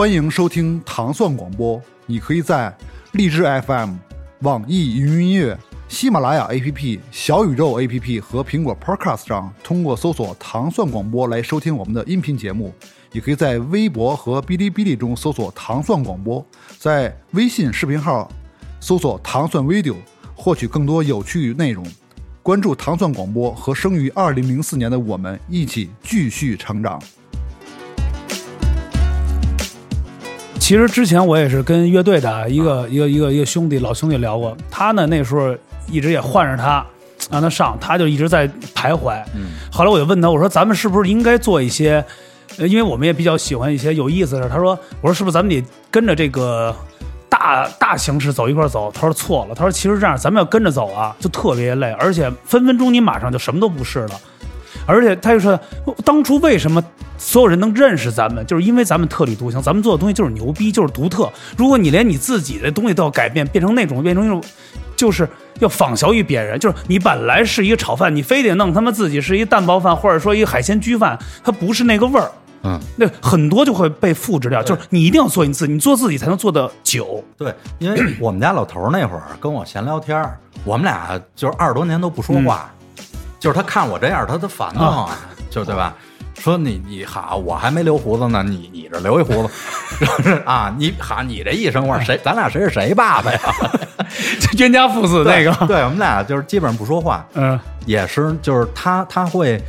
欢迎收听糖蒜广播。你可以在荔枝 FM、网易云音乐、喜马拉雅 APP、小宇宙 APP 和苹果 Podcast 上通过搜索“糖蒜广播”来收听我们的音频节目。也可以在微博和哔哩哔哩中搜索“糖蒜广播”，在微信视频号搜索“糖蒜 video”，获取更多有趣内容。关注糖蒜广播和生于二零零四年的我们一起继续成长。其实之前我也是跟乐队的一个、一个一个一个兄弟老兄弟聊过，他呢那时候一直也换着他让他上，他就一直在徘徊。后来我就问他，我说咱们是不是应该做一些？呃，因为我们也比较喜欢一些有意思的事。他说，我说是不是咱们得跟着这个大大形势走一块走？他说错了，他说其实这样咱们要跟着走啊，就特别累，而且分分钟你马上就什么都不是了。而且他就说，当初为什么所有人能认识咱们，就是因为咱们特立独行，咱们做的东西就是牛逼，就是独特。如果你连你自己的东西都要改变，变成那种变成一种，就是要仿效于别人，就是你本来是一个炒饭，你非得弄他妈自己是一蛋包饭，或者说一个海鲜焗饭，它不是那个味儿。嗯，那很多就会被复制掉，就是你一定要做你自己，你做自己才能做得久。对，因为我们家老头儿那会儿跟我闲聊天儿，我们俩就是二十多年都不说话，就是他看我这样，他他烦得慌啊，就对吧？说你你好，我还没留胡子呢，你你这留一胡子，是 啊，你好，你这一生味儿，谁咱俩谁是谁爸爸呀？冤家父子那个，对我们俩就是基本上不说话，嗯。也是就是他他会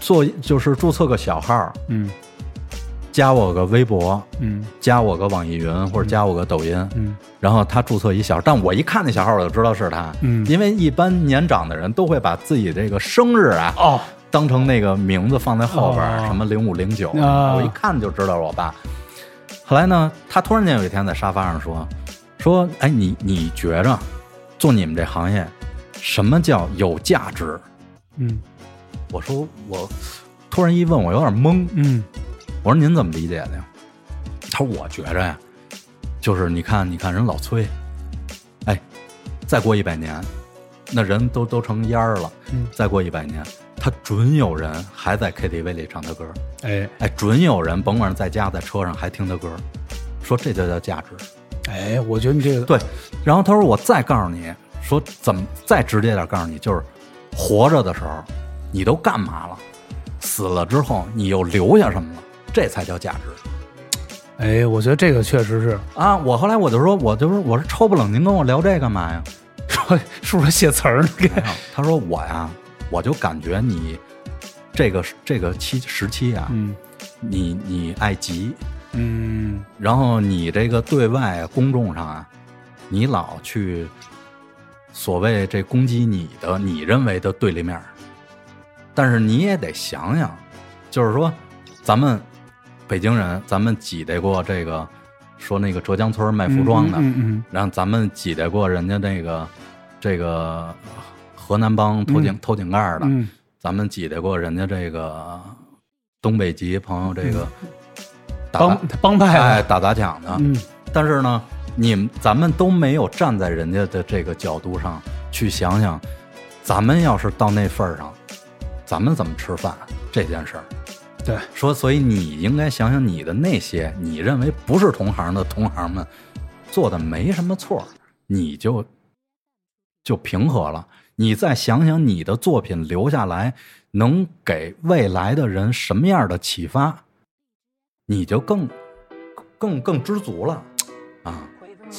做就是注册个小号，嗯加我个微博，嗯。加我个网易云或者加我个抖音，嗯。然后他注册一小号，但我一看那小号我就知道是他，嗯。因为一般年长的人都会把自己这个生日啊哦，当成那个名字放在后边，哦。什么零五零九，啊。我一看就知道是我爸。后来呢，他突然间有一天在沙发上说说，哎，你你觉着做你们这行业，什么叫有价值？嗯。我说我突然一问，我有点懵。嗯我说您怎么理解的呀？他说我觉着呀，就是你看，你看人老崔，哎，再过一百年，那人都都成烟儿了。嗯再过一百年，他准有人还在 KTV 里唱他歌，哎哎，准有人甭管是在家在车上还听他歌，说这就叫价值。哎，我觉得你这个对，然后他说我再告诉你说怎么再直接点告诉你，就是活着的时候你都干嘛了，死了之后你又留下什么了，这才叫价值。哎，我觉得这个确实是啊，我后来我就说，我就说，我说抽不冷，您跟我聊这干嘛呀？说是不是写词儿呢？给 他说我呀，我就感觉你这个这个期时期啊，嗯你你爱急，嗯然后你这个对外公众上啊，你老去所谓这攻击你的你认为的对立面儿，但是你也得想想，就是说咱们北京人，咱们挤得过这个说那个浙江村卖服装的，嗯嗯然后咱们挤得过人家那个这个河南帮偷井、嗯。偷井盖儿的，嗯。咱们挤得过人家这个东北籍朋友这个打帮帮派打砸抢的，嗯。但是呢，你们咱们都没有站在人家的这个角度上去想想，咱们要是到那份儿上，咱们怎么吃饭？这件事儿。对，说，所以你应该想想你的那些你认为不是同行的同行们做的没什么错，你就就平和了。你再想想你的作品留下来能给未来的人什么样的启发，你就更更更知足了！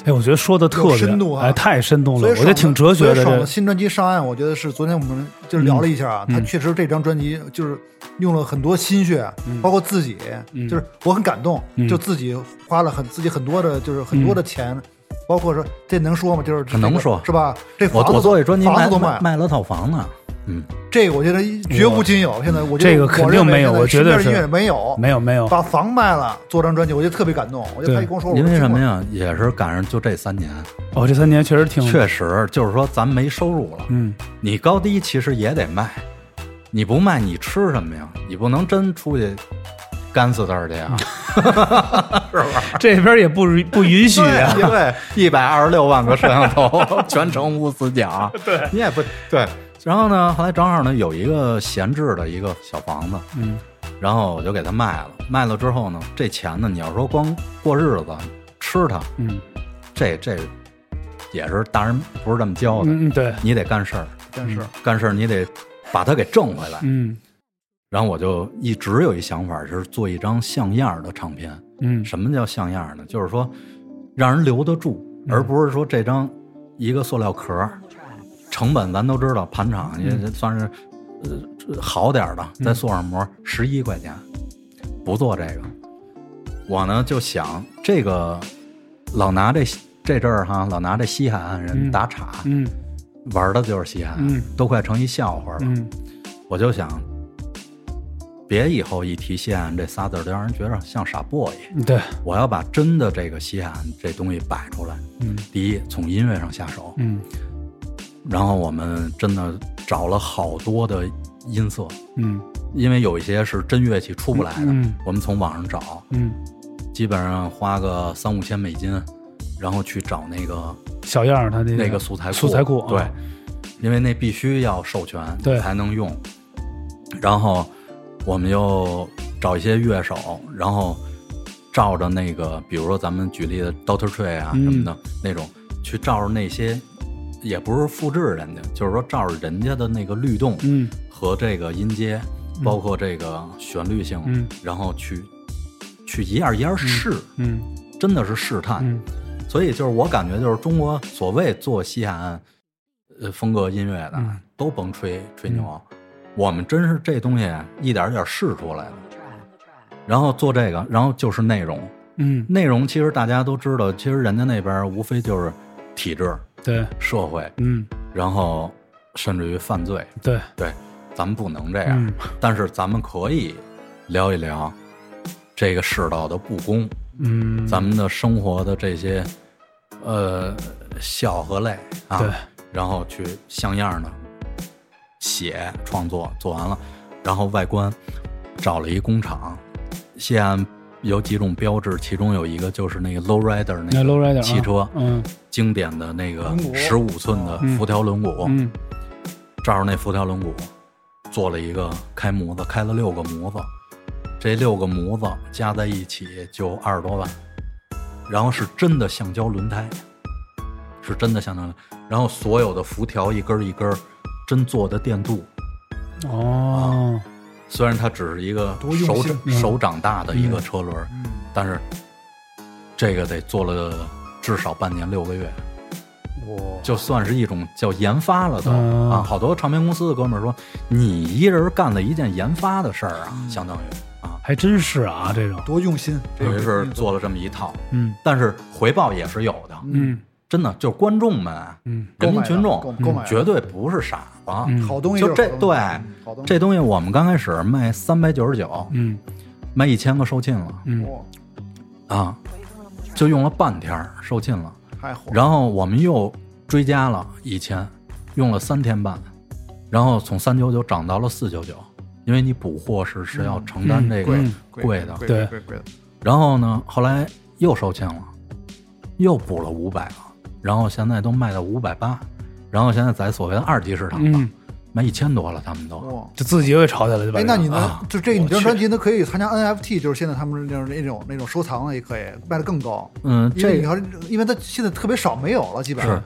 哎，我觉得说的特别深度啊哎，太深度了，所以我觉得挺哲学的。新专辑上岸，我觉得是昨天我们就聊了一下啊，嗯他确实这张专辑就是用了很多心血，包括自己，嗯就是我很感动，嗯就自己花了很自己很多的，就是很多的钱，包括说这能说吗？就是这个能说是吧？这我房子我做这专辑卖房子都卖，卖卖了套房呢，嗯，这个我觉得绝无仅有。现在我觉得这个肯定没有我觉得是没有没有没有，把房卖了做张专辑，我觉得特别感动。我觉得他对一跟我说，我因为？什么呀？也是赶上就这三年，哦，这三年确实挺确实就是说咱没收入了，嗯，你高低其实也得卖，你不卖你吃什么呀？你不能真出去干死字儿去呀？这边也不不允许啊。对对，一百二十六万个摄像头，全程无死角。对你也不对。然后呢，后来正好呢有一个闲置的一个小房子，嗯。然后我就给他卖了，卖了之后呢，这钱呢，你要说光过日子吃它，嗯。这这也是大人不是这么教的，嗯嗯，对，你得干事儿，真是干事儿你得把它给挣回来。嗯。然后我就一直有一想法，就是做一张像样的唱片。嗯。什么叫像样儿呢？就是说让人留得住，嗯。而不是说这张一个塑料壳儿，成本咱都知道，盘场也算是呃好点儿的，再塑上膜十一块钱，不做这个。我呢就想这个老拿这这阵儿哈，老拿这西海岸人嗯打岔，嗯玩的就是西海岸，嗯都快成一笑话了。嗯我就想，别以后一提西海岸这仨字儿，就让人觉着像傻 boy。嗯，对，我要把真的这个西海岸这东西摆出来。嗯第一，从音乐上下手，嗯然后我们真的找了好多的音色，嗯。因为有一些是真乐器出不来的，嗯我们从网上找，嗯，基本上花个三五千美金，然后去找那个小样儿他那那个素材库，素材库，对。啊，因为那必须要授权对。才能用。然后我们又找一些乐手，然后照着那个，比如说咱们举例的 Doctor Tree 啊嗯。什么的、那种，去照着那些，也不是复制人家，就是说照着人家的那个律动嗯。和这个音阶，包括这个旋律性，嗯。然后去去一样一样试，嗯。真的是试探。嗯。所以就是我感觉就是中国所谓做西海岸呃风格音乐的，嗯。都甭吹吹牛，我们真是这东西一点一点试出来的。然后做这个，然后就是内容，嗯，内容其实大家都知道，其实人家那边无非就是体制、对，社会，嗯。然后甚至于犯罪。对，对，咱们不能这样，嗯。但是咱们可以聊一聊这个世道的不公。嗯，咱们的生活的这些呃笑和泪啊，对，然后去像样的写创作，做完了，然后外观找了一工厂，西安有几种标志，其中有一个就是那个 low rider 那那个汽车，嗯。经典的那个十五寸的嗯。辐条轮毂，嗯。照着那辐条轮毂做了一个开模子，开了六个模子，这六个模子加在一起就二十多万，然后是真的橡胶轮胎，是真的橡胶轮胎，然后所有的辐条一根儿一根儿真做的电镀，哦，虽然它只是一个手掌手掌大的一个车轮，嗯但是这个得做了至少半年六个月。哇，就算是一种叫研发了都、嗯。啊，好多唱片公司的哥们儿说，你一人干了一件研发的事儿啊，相当于啊，还真是啊，这种，多用心，等于是做了这么一套，嗯。但是回报也是有的，嗯真的就是观众们、嗯人民群众绝对不是傻子，嗯好东西就这对这东西我们刚开始卖三百九十九，嗯卖一千个售罄了嗯哇啊，就用了半天售罄了，然后我们又追加了一千，用了三天半，然后从三九九涨到了四九九，因为你补货是是要承担这个嗯贵的。对然后呢，后来又售罄了，又补了五百个，然后现在都卖到五百八，然后现在在所谓的二级市场上、嗯，卖一千多了，他们都。哇。就自己又炒起来了，就把哎，这个那你呢啊？就这个，你这张专辑呢，可以参加 NFT，就是现在他们那种那种那种收藏的，也可以卖的更高。嗯，这你要，因为它现在特别少，没有了，基本上是。，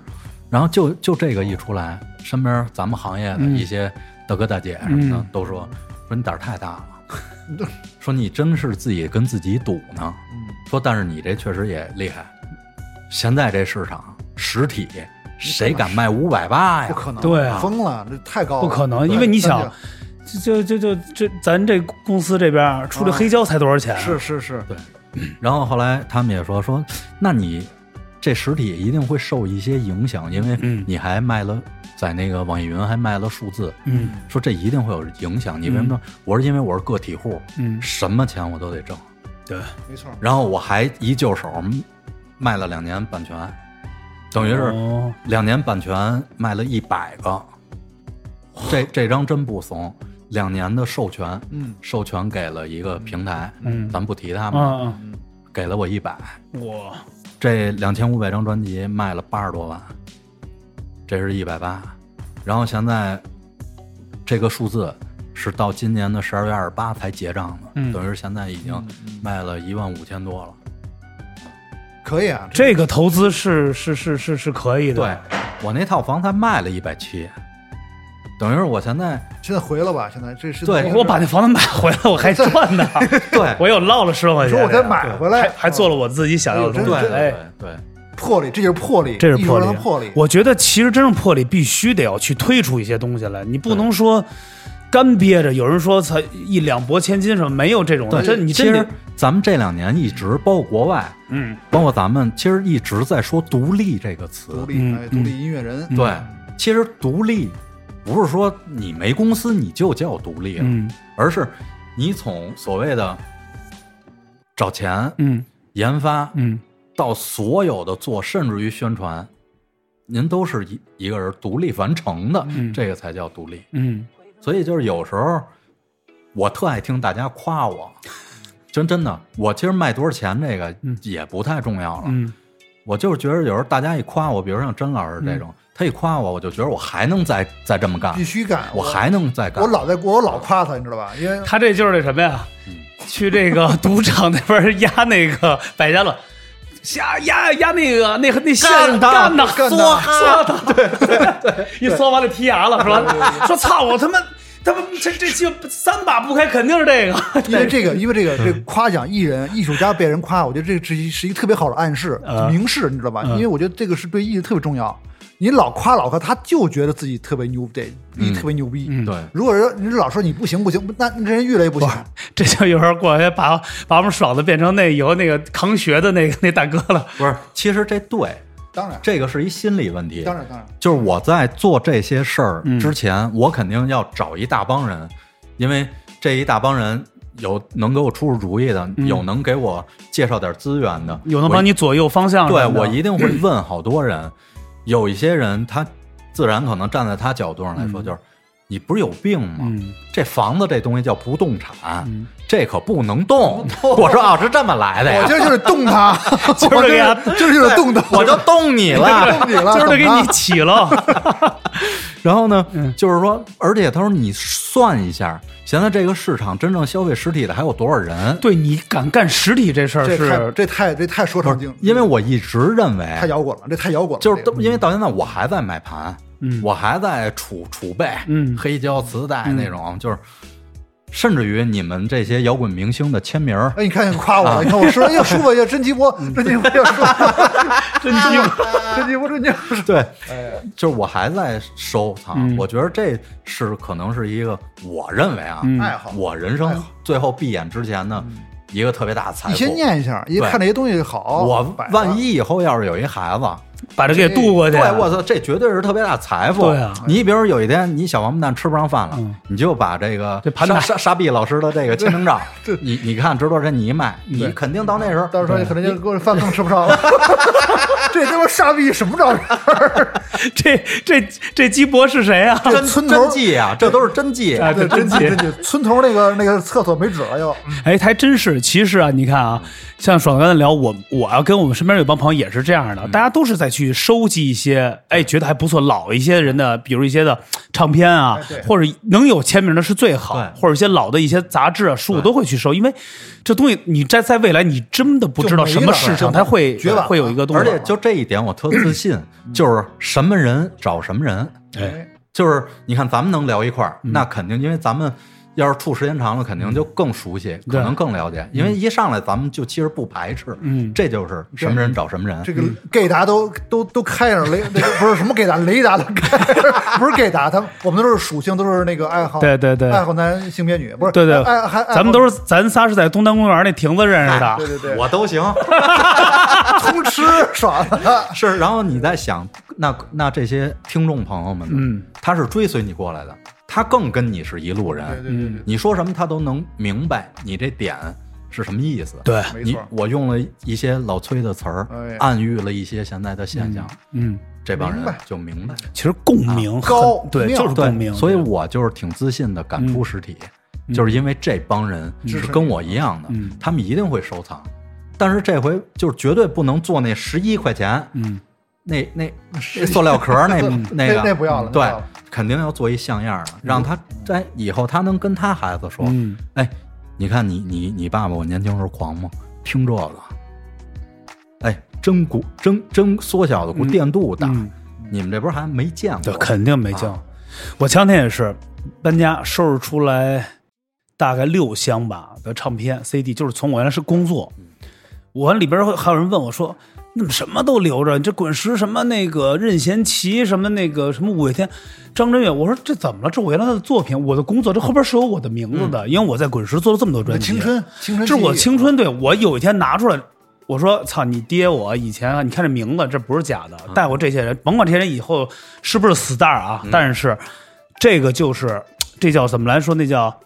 然后就就这个一出来，身边咱们行业的嗯一些大哥大姐什么的、嗯都说说你胆儿太大了，说你真是自己跟自己赌呢。嗯说但是你这确实也厉害，现在这市场实体谁敢卖五百八呀？不可能，对啊疯了，这太高了，不可能，因为你想，就就就就这咱这公司这边出这黑胶才多少钱啊？是是是，然后后来他们也说说，那你这实体一定会受一些影响，因为嗯你还卖了在那个网易云还卖了数字，嗯说这一定会有影响。你为什么？我是因为我是个体户，嗯，什么钱我都得挣。对，没错。然后我还一就手卖了两年版权，等于是哦。两年版权卖了一百个。这这张真不怂，两年的授权，嗯，授权给了一个平台，嗯。咱不提他们，啊给了我一百。啊，哇，这两千五百张专辑卖了八十多万，这是一百八，然后现在这个数字是到今年的十二月二十八才结账的，嗯。等于是现在已经卖了一万五千多了。可以啊，这个投资是是是是是可以的。对我那套房才卖了一百七，等于是我现在现在回了吧？现在这是对我我把那房子买回来，我还赚呢。对我又捞了十万块钱，说我再买回来还还做了我自己想要的东西。对，对对，魄力，这就是魄力，这是魄力。我觉得其实真正魄力必须得要去推出一些东西来，你不能说干憋着。有人说才一两拨千金什么，没有这种的。对，这你其实咱们这两年一直，包括国外，嗯包括咱们，其实一直在说“独立”这个词。独立，独立音乐人，嗯对，其实独立不是说你没公司你就叫独立了，嗯而是你从所谓的找钱、嗯研发嗯到所有的做，甚至于宣传，您都是一一个人独立完成的，嗯这个才叫独立。嗯所以就是有时候我特爱听大家夸我，真真的，我其实卖多少钱这个嗯也不太重要了。嗯我就是觉得有时候大家一夸我，比如像甄老师这种，他一夸我，我就觉得我还能再再这么干必，须干。我还能再干。我老在我老夸他，你知道吧？因为他这就是那什么呀？去这个赌场那边压那个百家乐，压压压那个那那线干他干他干他梭哈他，对对对，一梭完了剔牙了是吧？说操我他妈他妈这这这三把不开肯定是这个，因为这个，因为这个，这个夸奖艺人、艺术家被人夸，我觉得这是一是一个特别好的暗示、嗯明示，你知道吧？嗯因为我觉得这个是对艺人特别重要。你老夸老夸，他就觉得自己特别牛，逼，你特别牛逼。嗯对，如果说你老说你不行不行，那那这人越来越不行。这就有人过来把把我们爽的变成那以后那个扛学的那个那大哥了。不是，其实这对，当然，这个是一心理问题。当然，当然，就是我在做这些事儿嗯之前，我肯定要找一大帮人，因为这一大帮人有能给我出出主意的，嗯有能给我介绍点资源的，有能我帮你左右方向什对么的，我一定会 问好多人，有一些人他自然可能站在他角度上来说，就是你不是有病吗？嗯这房子这东西叫不动产，嗯这可不能动。我说啊，是这么来的呀我，今儿就得动 它，今儿就给他我今儿就得动它，我就动你了。动你了，今儿就给你起了。然后呢，嗯就是说，而且他说你算一下，现在这个市场真正消费实体的还有多少人？对你敢干实体这事儿是，这太这太说唱经，因为我一直认为，太摇滚了，这太摇滚了，就是因为到现在我还在买盘，嗯。我还在储储备，嗯。黑胶磁带那种，就是甚至于你们这些摇滚明星的签名儿，哎，你看你夸我了，你看我说，哎呀，舒服呀，真鸡波，真鸡波，要说，真鸡波，真鸡波，真鸡波，对，哎，就是我还在收藏，嗯。我觉得这是可能是一个我认为啊，嗯。爱好。我人生最后闭眼之前的一个特别大的财富。你先念一下，一看这些东西好，我万一以后要是有一孩子，把这给渡过去。对我操，这绝对是特别大财富。对啊你比如有一天你小王八蛋吃不上饭了，嗯你就把这个沙这盘打沙沙碧老师的这个签名照，你你看值多少钱，你一卖，你肯定到那时候到时候可能就给我饭更吃不上了。这他妈傻逼什么照片？这这这鸡脖是谁啊？真村头真迹啊，这都是真迹。啊这，真迹真气！村头那个那个厕所没纸了又。哎，还真是。其实啊，你看啊，像爽刚才聊，我我要跟我们身边有帮朋友也是这样的，大家都是在去收集一些，哎，觉得还不错老一些人的，比如一些的唱片啊或者能有签名的是最好对，或者一些老的一些杂志啊书，我都会去收，因为这东西你在在未来你真的不知道什么市场它会绝版会有一个东西，而且就这一点，我特自信，就是什么人找什么人。哎，就是你看，咱们能聊一块儿，那肯定，因为咱们要是处时间长了，肯定就更熟悉，可能更了解。因为一上来咱们就其实不排斥，嗯这就是什么人找什么人。这个 gay 达都都都开上雷，不是什么 gay 达，雷达都开，不是 gay 达，他们我们都是属性，都是那个爱好，对对对爱好男性别女，不是，对对爱还咱们都是咱仨是在东单公园那亭子认识的，对对对，我都行，通吃 爽了，是。然后你在想，那那这些听众朋友们呢？嗯他是追随你过来的，他更跟你是一路人。对对对对，你说什么他都能明白你这点是什么意思。对，你，我用了一些老崔的词儿哎，暗喻了一些现在的现象，嗯，这帮人明白。就明白。其实共鸣很高对，妙就是共鸣，所以我就是挺自信的敢出实体，就是因为这帮人是跟我一样的，嗯。他们一定会收藏。但是这回就是绝对不能做那十一块钱，嗯那那那塑料壳儿那 那个那不要了对，肯定要做一像样的，让他在以后他能跟他孩子说，嗯哎，你看你你你爸爸我年轻时候狂吗？听这个，哎，真鼓真真缩小的鼓，电镀大，嗯。你们这边还没见对，过，肯定没见过。我前两天也是搬家，收拾出来大概六箱吧的唱片 CD，就是从我原来是工作，我里边会还有人问我说。你怎么什么都留着？你这滚石什么那个任贤齐什么那个什么五月天、张震岳，我说这怎么了？这我原来的作品，我的工作，这后边是有我的名字的，因为我在滚石做了这么多专辑。青春青春，这是我青春，对我有一天拿出来，我说操，你爹我以前啊，你看这名字，这不是假的，带过这些人，甭管这些人以后是不是死蛋儿啊，但是这个就是这叫怎么来说？那叫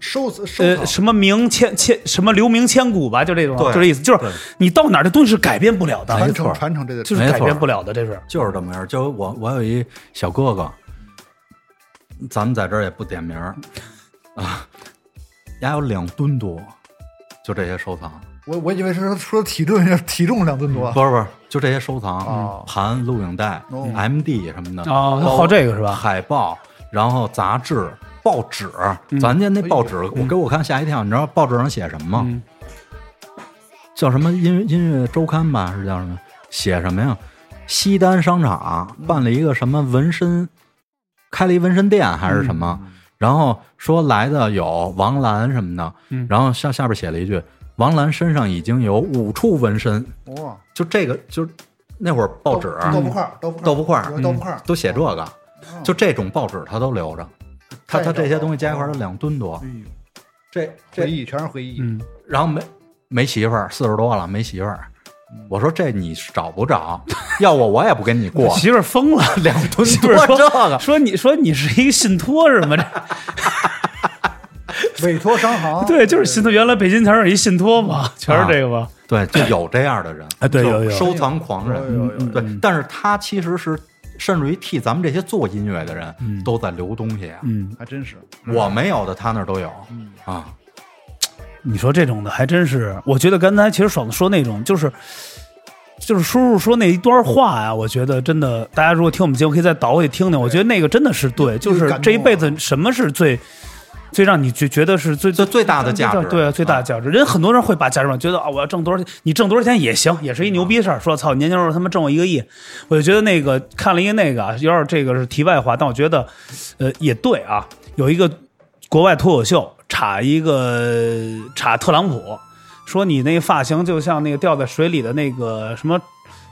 收收呃什么名千千什么留名千古吧，就这种，就这意思，就是你到哪儿这东西是改变不了的，传承传承这个就是改变不了的，这是。就是这么样。就我我有一小哥哥，咱们在这儿也不点名儿。啊，家有两吨多，就这些收藏。我我以为是说体重 体重两吨多，不是不是，就这些收藏，哦。盘、录影带、哦。MD 什么的，哦好这个是吧？海报，然后杂志、报纸，咱家那报纸，我给我看吓一跳，你知道报纸上写什么叫什么音音乐周刊吧，是叫什么？写什么呀？西单商场办了一个什么纹身，开了一纹身店还是什么？然后说来的有王兰什么的，嗯。然后下下边写了一句，王兰身上已经有五处纹身，哇，就这个就那会儿报纸豆腐块儿豆腐豆腐块豆腐块儿都写这个，就这种报纸他都留着，他他这些东西加一块儿两吨多哎，呦这回这忆全是回忆，嗯，然后没没媳妇儿，四十多了没媳妇儿，我说这你找不着，要我我也不跟你过，媳妇儿疯了，两吨多说这个，说你说你是一个信托是吗？这 委托商行，对，就是信托。原来北京城有一信托嘛，全是这个吧？对，就有这样的人，哎对就有有收藏狂人，对，但是他其实是甚至于替咱们这些做音乐的人都在留东西啊，嗯，还真是，我没有的他那儿都有。啊，你说这种的还真是，我觉得刚才其实爽子说那种就是。就是叔叔说那一段话呀，我觉得真的，大家如果听我们节目，可以再倒回去听听。我觉得那个真的是对，就是这一辈子什么是最最让你觉觉得是最最最大的价值对，最大的价值。人很多人会把价值观觉得啊，我要挣多少钱，你挣多少钱也行，也是一牛逼事儿。说操，年轻时候他妈挣我一个亿，我就觉得那个看了一个那个啊，有点这个是题外话，但我觉得呃也对啊，有一个国外脱口秀插一个插特朗普，说你那发型就像那个掉在水里的那个什么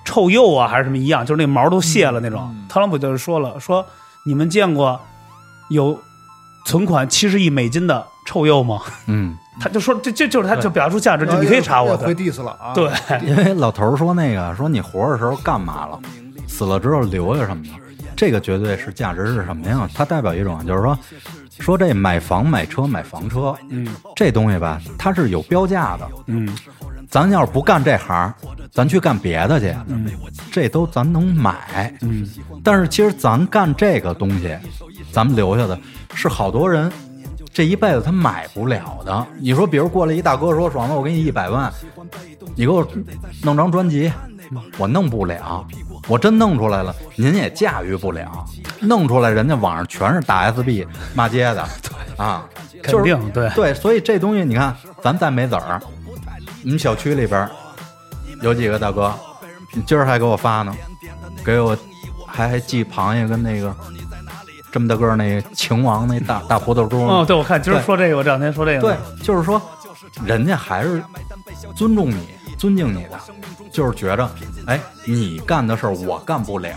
臭鼬啊，还是什么一样，就是那毛都卸了那种。特朗普就是说了，说你们见过有存款七十亿美金的臭鼬吗？嗯，他就说这这就是他就表达出价值，就你可以查我又回的。diss 了啊，对，因为老头儿说那个说你活着的时候干嘛了，死了之后留下什么呢？这个绝对是价值是什么呀？它代表一种就是说，说这买房买车买房车，嗯这东西吧，它是有标价的。嗯咱要是不干这行，咱去干别的去，这都咱能买。嗯，但是其实咱干这个东西，咱们留下的是好多人这一辈子他买不了的。你说，比如过来一大哥说：“爽子，我给你一百万，你给我弄张专辑。”我弄不了，我真弄出来了，您也驾驭不了。弄出来，人家网上全是大 SB 骂街的，啊，肯定对对，所以这东西你看，咱再没子儿，你们小区里边有几个大哥，你今儿还给我发呢，给我还还寄螃蟹跟那个这么大个儿那秦王那大大葡萄珠呢哦，对，我看今儿说这个，我这两天说这个对，，就是说，人家还是尊重你、尊敬你的，就是觉着，哎，你干的事儿我干不了，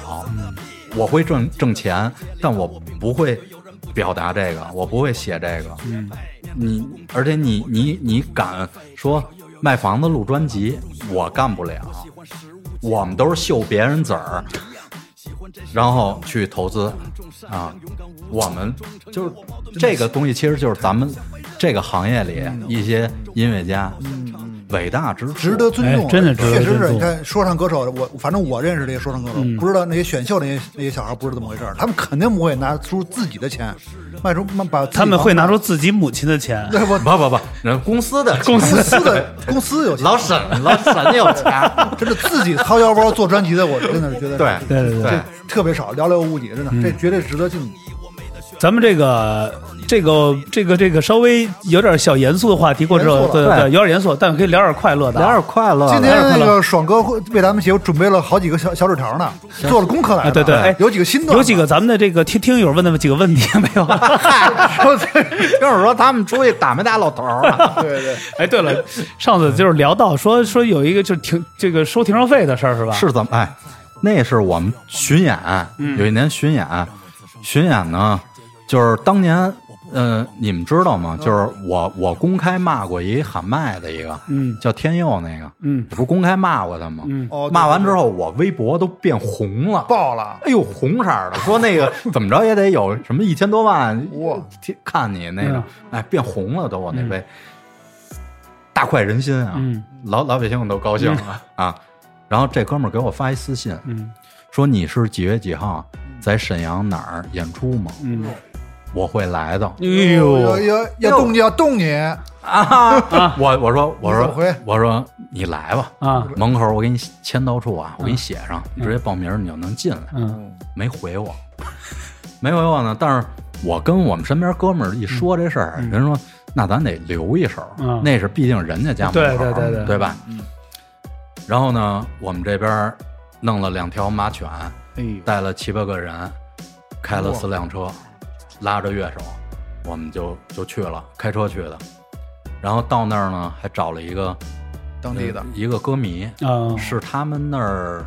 我会挣挣钱，但我不会表达这个，我不会写这个。嗯，你而且你你你敢说卖房子录专辑，我干不了。我们都是秀别人子儿，然后去投资啊。我们就是这个东西，其实就是咱们这个行业里一些音乐家伟大之处，值得尊重，哎真的值得确实是。你看说唱歌手，我反正我认识这些说唱歌手，嗯。不知道那些选秀那些那些小孩不是这么回事儿，他们肯定不会拿出自己的钱卖出卖把他们会拿出自己母亲的钱，对不？不不不，人公司的公公司的 公司有钱，老沈老沈有钱，真的自己掏腰包做专辑的，我真的是觉得对。对对对。对，特别少，寥寥无几，真的，这绝对值得敬意。咱们这个这个这个这个稍微有点小严肃的话题过之后，对对对，有点严肃，但可以聊点快乐的啊，聊点快乐。今天那个爽哥会为咱们节目准备了好几个小小纸条呢，做了功课来了。啊对对哎有几个新的，有几个咱们的这个听听友问的几个问题没有？就是说他们出去打没打老头儿啊？对对，哎，对了，上次就是聊到说说有一个就是停这个收停车费的事儿是吧？是怎么？哎，那是我们巡演，有一年巡演，巡演呢，就是当年，呃，你们知道吗？就是我我公开骂过一喊麦的一个，嗯。叫天佑那个，嗯。我不是公开骂过他吗？嗯。哦，骂完之后，我微博都变红了。爆了，哎呦，红色的，说那个 怎么着也得有什么一千多万哇。天看你那个，哎，变红了都，我那嗯。杯，大快人心啊，嗯。老老百姓都高兴了啊。然后这哥们儿给我发一私信，嗯。说你是几月几号在沈阳哪儿演出吗？嗯，我会来的。哎要呦，要要动要动你，啊！我我说我说我说你来吧。啊。门口我给你签到处啊，我给你写上，你直接报名你就能进来。嗯。没回我，没回我呢。但是我跟我们身边哥们儿一说这事儿，人说那咱得留一手，嗯。那是毕竟人家家门口，对对对对。对吧？嗯。然后呢，我们这边弄了两条马犬，哎，带了七八个人，开了四辆车，拉着乐手，我们就就去了，开车去的。然后到那儿呢，还找了一个当地的。呃一个歌迷，啊。是他们那儿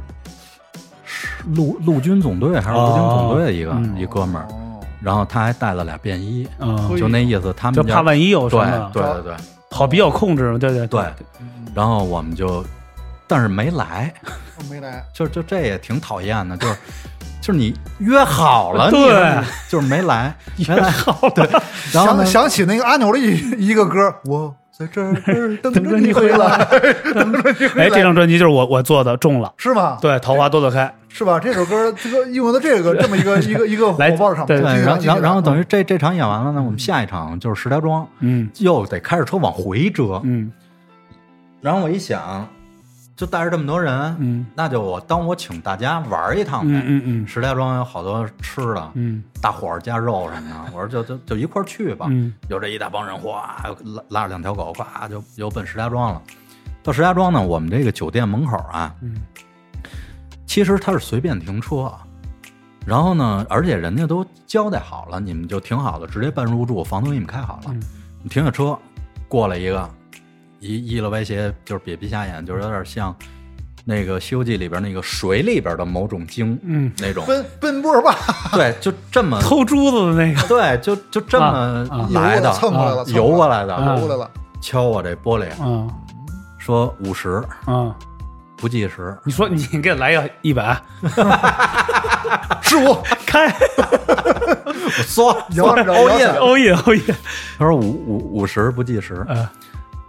是陆陆军总队还是陆军总队的一个、一哥们儿，哦。然后他还带了俩便衣，啊，就那意思，他们就怕万一有什对么，对对对。好比较控制嘛，对对。对，然后我们就，但是没来，哦没来，就就这也挺讨厌的，就是就是你约好了，对。你就是没来，没来。好对，然后呢？想想起那个阿牛的一一个歌，我在这儿 等着你回来，等着你回哎，这，张专辑就是我我做的，中了，是吗？对，桃花朵朵开，是吧？这首歌这个用的这个这么一个一个一个火来爆的场面，对对，然后然后然后等于于这这场演完了呢，我们下一场就是石家庄，嗯。又得开着车往回折，嗯。然后我一想，就带着这么多人，嗯那就我当我请大家玩一趟呗。嗯嗯嗯石家庄有好多吃的，嗯大伙儿加肉什么的，我说就就就一块儿去吧。嗯有这一大帮人，哗，拉拉着两条狗，咵就就奔石家庄了。到石家庄呢，我们这个酒店门口啊，嗯其实它是随便停车，然后呢，而且人家都交代好了，你们就停好了，直接办入住，房东给你们开好了。嗯你停下车，过来一个，一一了歪斜，就是瘪鼻瞎眼，就是有点像那个《西游记》里边那个水里边的某种精嗯，那种，奔奔波吧，对，就这么偷珠子的那个，对，就就这么来的，蹭过来了，游过来，的，游过来了，敲我这玻璃，嗯说五十嗯，不计时，你说你给他来个一百，十五，开 我缩摇着摇起来欧耶欧耶，他说五五五十不计时，嗯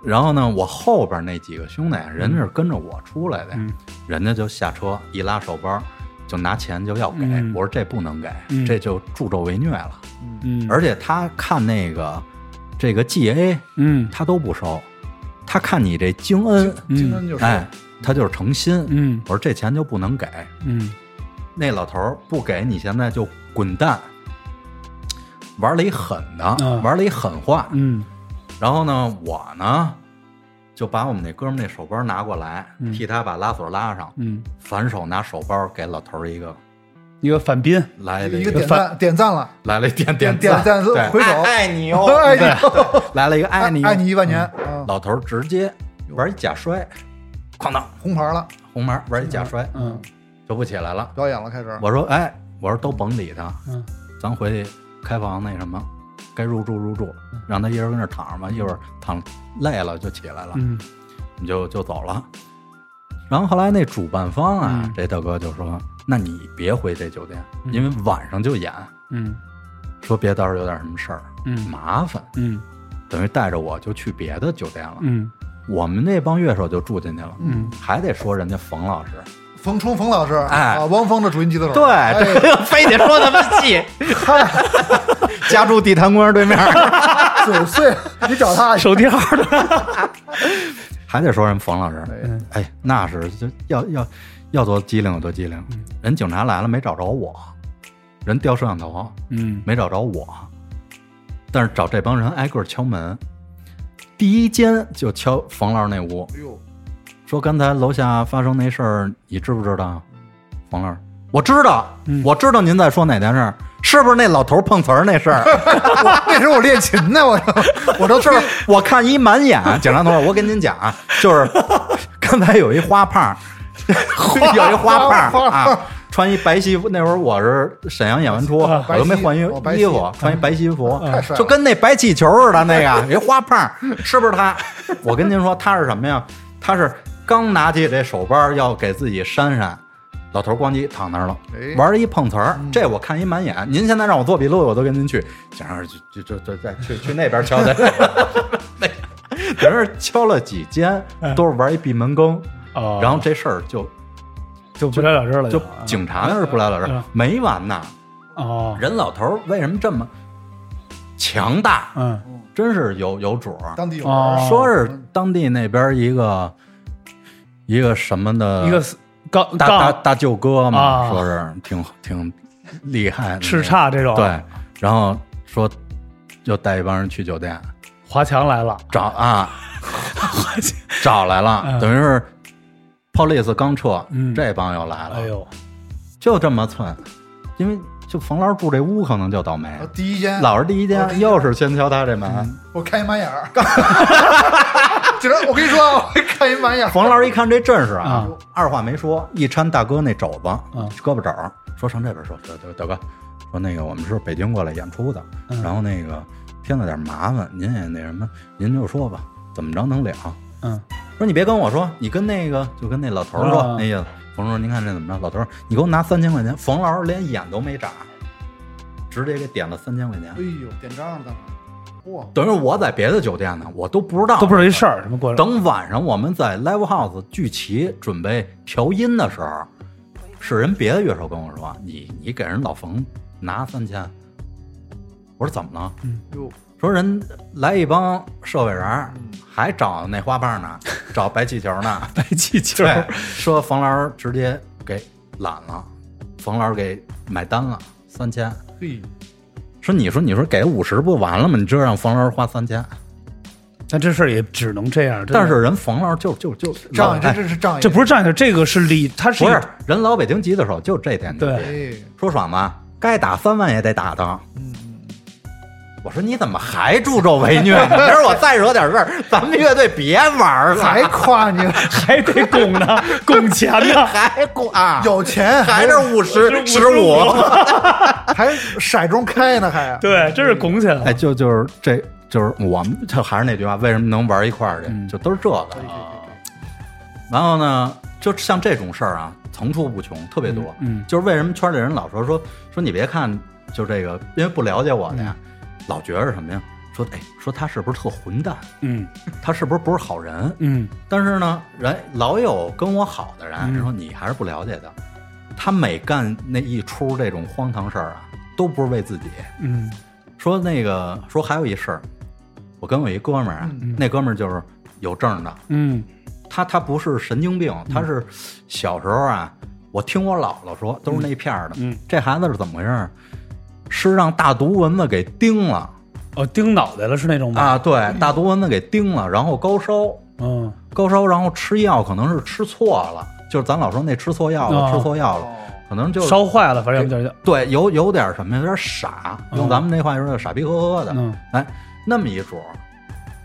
然后呢，我后边那几个兄弟，人家是跟着我出来的，嗯。人家就下车一拉手包，就拿钱就要给，嗯。我说这不能给，嗯。这就助纣为虐了。嗯，而且他看那个这个 GA，嗯。他都不收，他看你这京恩，京恩就是哎，他就是诚心。嗯。我说这钱就不能给，嗯。那老头不给你，现在就滚蛋。玩了一狠的，嗯玩了一狠话，嗯然后呢，我呢就把我们那哥们那手包拿过来，嗯替他把拉锁拉上，嗯，反手拿手包给老头儿一个一个反宾，来了一个个点赞点赞了，来了一点点，点赞对回手爱爱你哦，爱你 对来了一个爱你哦，爱你一万年啊，老头儿直接玩一假摔，哐当红牌了，红牌玩一假摔嗯就不起来了。表演了，开始，我说哎，我说都甭理他，嗯咱回去开房那什么，该入住入住，让他一人跟那儿躺着吧，一会儿躺累了就起来了。嗯。你就就走了。然后后来那主办方啊，嗯。这大哥就说：“那你别回这酒店，嗯。因为晚上就演，嗯。说别到时候有点什么事儿，嗯。麻烦。嗯。等于带着我就去别的酒店了。嗯。我们那帮乐手就住进去了，嗯。还得说人家冯老师，冯冲冯老师，哎。啊，汪峰的主音吉他手，对，哎。这个 非得说那么细。家住地坛公园对面，九岁，你找他手提号的，还得说人冯老师。哎。哎，那是就要要要多机灵有多机灵。人警察来了没找着我，人调摄像头嗯。没找着我，但是找这帮人挨个敲门。第一间就敲冯老师那屋，哎呦，说刚才楼下发生那事儿，你知不知道？冯老师，我知道，我知道您在说哪件事儿，是不是那老头碰瓷儿那事儿？我那时候我练琴呢，我都我都是吹我看一满眼，警察同志，我跟您讲啊，就是 刚才有一花胖，有一花胖啊，穿一白西服。那会儿我是沈阳演完出，啊我都没换衣哦白西衣服，穿一白西服，太帅了就跟那白气球似的那个，一花胖，是不是他？我跟您说，他是什么呀？他是刚拿起这手包要给自己扇扇。老头儿咣叽躺那儿了哎，玩儿一碰瓷儿，这我看一满眼。您现在让我做笔录，我都跟您去。想让就就就就再去去那边敲的，那等是敲了几间，都是玩一闭门羹，哦，然后这事儿就就不了了之了，就啊警察那是不了了之嗯，没完呢。哦，人老头儿为什么这么强大？嗯真是有有主儿。当地有说是当地那边一个一个什么的一个高大大大舅哥嘛，啊。说是挺挺厉害的，叱咤这种，对，然后说就带一帮人去酒店。华强来了，找啊，找来了，嗯。等于是 police 刚撤，嗯。这帮又来了，哎呦，就这么寸，因为就冯老师住这屋可能就倒霉，呃第一间。老是第一间，我第一间又是先敲他这门。我开一马眼儿，警察，我跟你说啊，我看一满眼儿，冯老师一看这阵势啊啊，二话没说，一搀大哥那肘子，嗯胳膊肘，说上这边说，说大大哥，说那个我们是北京过来演出的，嗯然后那个添了点麻烦，您也那什么，您就说吧，怎么着能了？嗯说你别跟我说，你跟那个就跟那老头说、啊那意思。冯叔，您看这怎么着？老头，你给我拿三千块钱。冯老师连眼都没眨，直接给点了三千块钱哎。呦，点账了，哇，等于我在别的酒店呢，我都不知道，都不知道一事儿，什么过来，等晚上我们在 live house 聚齐准备调音的时候，是人别的乐手跟我说：“你你给人老冯拿三千。”我说怎么了？哟，说人来一帮社会人，还找那花棒呢，找白气球呢。白气球，说冯老师直接给揽了，冯老师给买单了三千。嘿，说你说你说给五十不完了吗？你这让冯老师花三千，但这事儿也只能这样。但是人冯老师就就就仗义，这哎这是仗义，这不是仗义，这个是理，他是不是人老北京急的时候就这点对哎，说爽吧，该打三万也得打他。嗯，我说你怎么还助纣为虐？你今儿我再惹点事儿，咱们乐队别玩了，还夸你还得拱呢，拱钱呢，还拱啊，有钱，还是五十十五。还骰盅开呢，还对，真是拱起来了。哎，就就是这就是我们，就还是那句话，为什么能玩一块儿去？嗯就都是这个。然后呢，就像这种事儿啊，层出不穷，特别多。嗯就是为什么圈里人老说说说你别看，就这个，因为不了解我的呀，老觉着什么呀？说哎，说他是不是特混蛋？嗯他是不是不是好人？嗯但是呢，人老有跟我好的人，嗯人说你还是不了解的。他每干那一出这种荒唐事儿啊，都不是为自己。嗯说那个说还有一事儿，我跟我一哥们儿啊，嗯那哥们儿就是有证的，嗯他他不是神经病，他是小时候啊，我听我姥姥说都是那片儿的，嗯，这孩子是怎么回事儿？是让大毒蚊子给叮了。哦，叮脑袋了是那种吗？啊！对，大毒蚊子给叮了，然后高烧，嗯。高烧，然后吃药可能是吃错了，就是咱老说那吃错药了，哦。吃错药了，哦，可能就烧坏了，反正有点对，有有点什么，有点傻，嗯。用咱们那话说，傻逼呵呵的。嗯。哎，那么一主，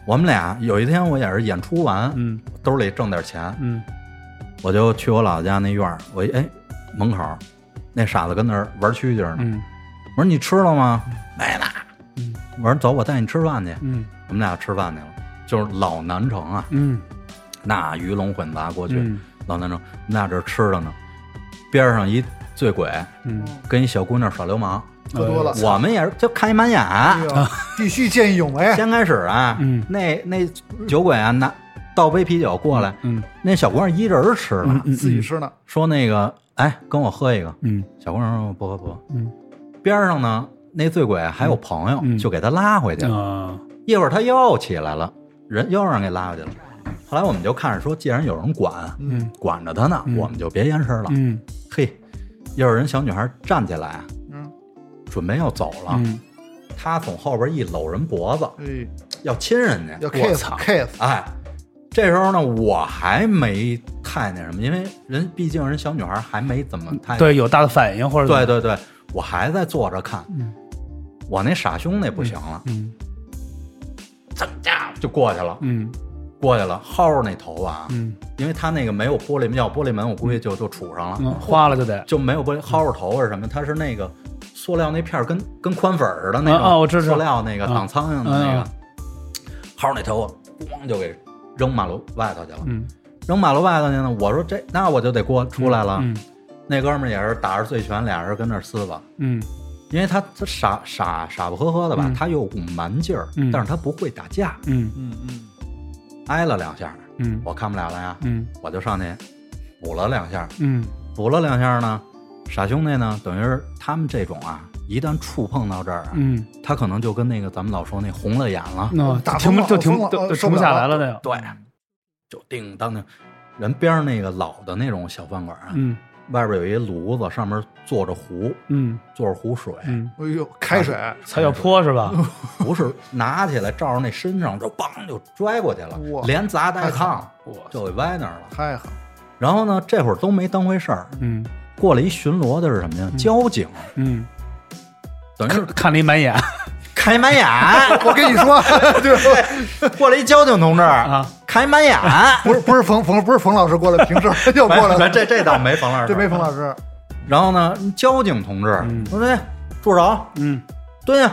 我们俩有一天我也是演出完，嗯。兜里挣点钱，嗯。我就去我姥姥家那院儿，我一哎门口那傻子跟那儿玩蛐蛐呢，嗯我说你吃了吗？没呢。嗯。我说走，我带你吃饭去。嗯。我们俩吃饭去了，就是老南城啊，嗯。那鱼龙混杂过去，嗯。老南城，我们俩这吃着呢，边上一醉鬼嗯，跟一小姑娘耍流氓，喝多了，我们也是就看一满眼。哎必须见义勇为，先开始啊，嗯。那那酒鬼啊拿倒杯啤酒过来，嗯。那小姑娘一人吃呢，嗯自己吃呢，说那个哎跟我喝一个，嗯。小姑娘说不喝不喝，嗯边上呢那醉鬼还有朋友，嗯。就给他拉回去了。啊。一会儿他又起来了，人又让人给拉回去了。后来我们就看着说，既然有人管，嗯。管着他呢，嗯。我们就别言声了。嗯。嘿，一会儿人小女孩站起来，嗯，准备要走了，嗯。他从后边一搂人脖子，哎，要亲人家。要 kiss 操。Kiss，哎，这时候呢，我还没太那什么，因为人毕竟人小女孩还没怎么太对，有大的反应或者对对对，我还在坐着看。嗯我那傻兄弟不行了，嗯噌家就过去了，嗯过去了，薅着那头发啊，嗯因为他那个没有玻璃门，要玻璃门，我估计就就杵上了，嗯，花了就得就没有玻璃薅着头是什么？他是那个塑料那片儿跟跟宽粉儿似的那种，啊啊我知道塑料那个啊挡苍蝇的那个，嗯薅着那头发，咣就给扔马路外头去了。嗯扔马路外头去呢，我说这那我就得过出来了。嗯那哥们儿也是打着醉拳，俩人跟那儿厮吧。嗯。因为他他傻傻傻不呵呵的吧，嗯。他有股蛮劲儿，嗯但是他不会打架，嗯。嗯嗯，挨了两下，嗯。我看不了了呀，嗯我就上去补了两下，嗯。补了两下呢，傻兄弟呢，等于是他们这种啊，一旦触碰到这儿啊，嗯，他可能就跟那个咱们老说那红了眼了，那打停不就停就就停不下来了，那个对，就叮当的，人边上那个老的那种小饭馆啊，嗯外边有一炉子，上面坐着壶，嗯。坐着壶水，嗯，哎呦，开水，才要泼是吧？不是拿起来照着那身上，就梆就拽过去了，连砸带烫，就给歪那儿了。太狠，然后呢，这会儿都没当回事儿，嗯。过来一巡逻的是什么呀？交警，嗯，等于看了一满眼开满眼，我跟你说，对，过来一交警同志，啊，开满眼。不是不是冯冯不是冯老师过来评事儿，又过来了，这这倒没冯老师，这没冯老师，然后呢，交警同志嗯。说：“对，住手，嗯。蹲下，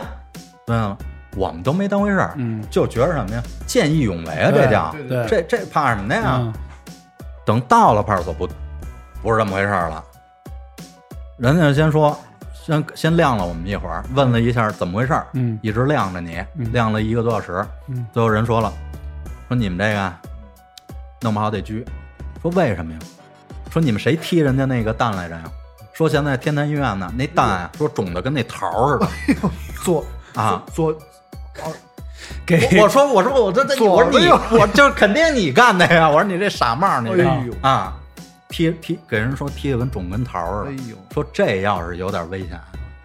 蹲下了。”我们都没当回事儿，嗯。就觉得什么呀？见义勇为啊，这叫对对。这这怕什么的呀？嗯。等到了派出所不不是这么回事儿了，人家先说，先先晾了我们一会儿，问了一下怎么回事儿，嗯一直晾着你，嗯晾了一个多小时，嗯最后人说了，说你们这个弄不好得拘，说为什么呀？说你们谁踢人家那个蛋来着呀？说现在天坛医院呢，那蛋啊，说肿的跟那桃似的做啊。做给我说我说我这这我说你我就肯定你干的呀！我说你这傻帽你这啊，踢踢给人说踢的跟肿跟桃儿似的，哎呦，说这要是有点危险，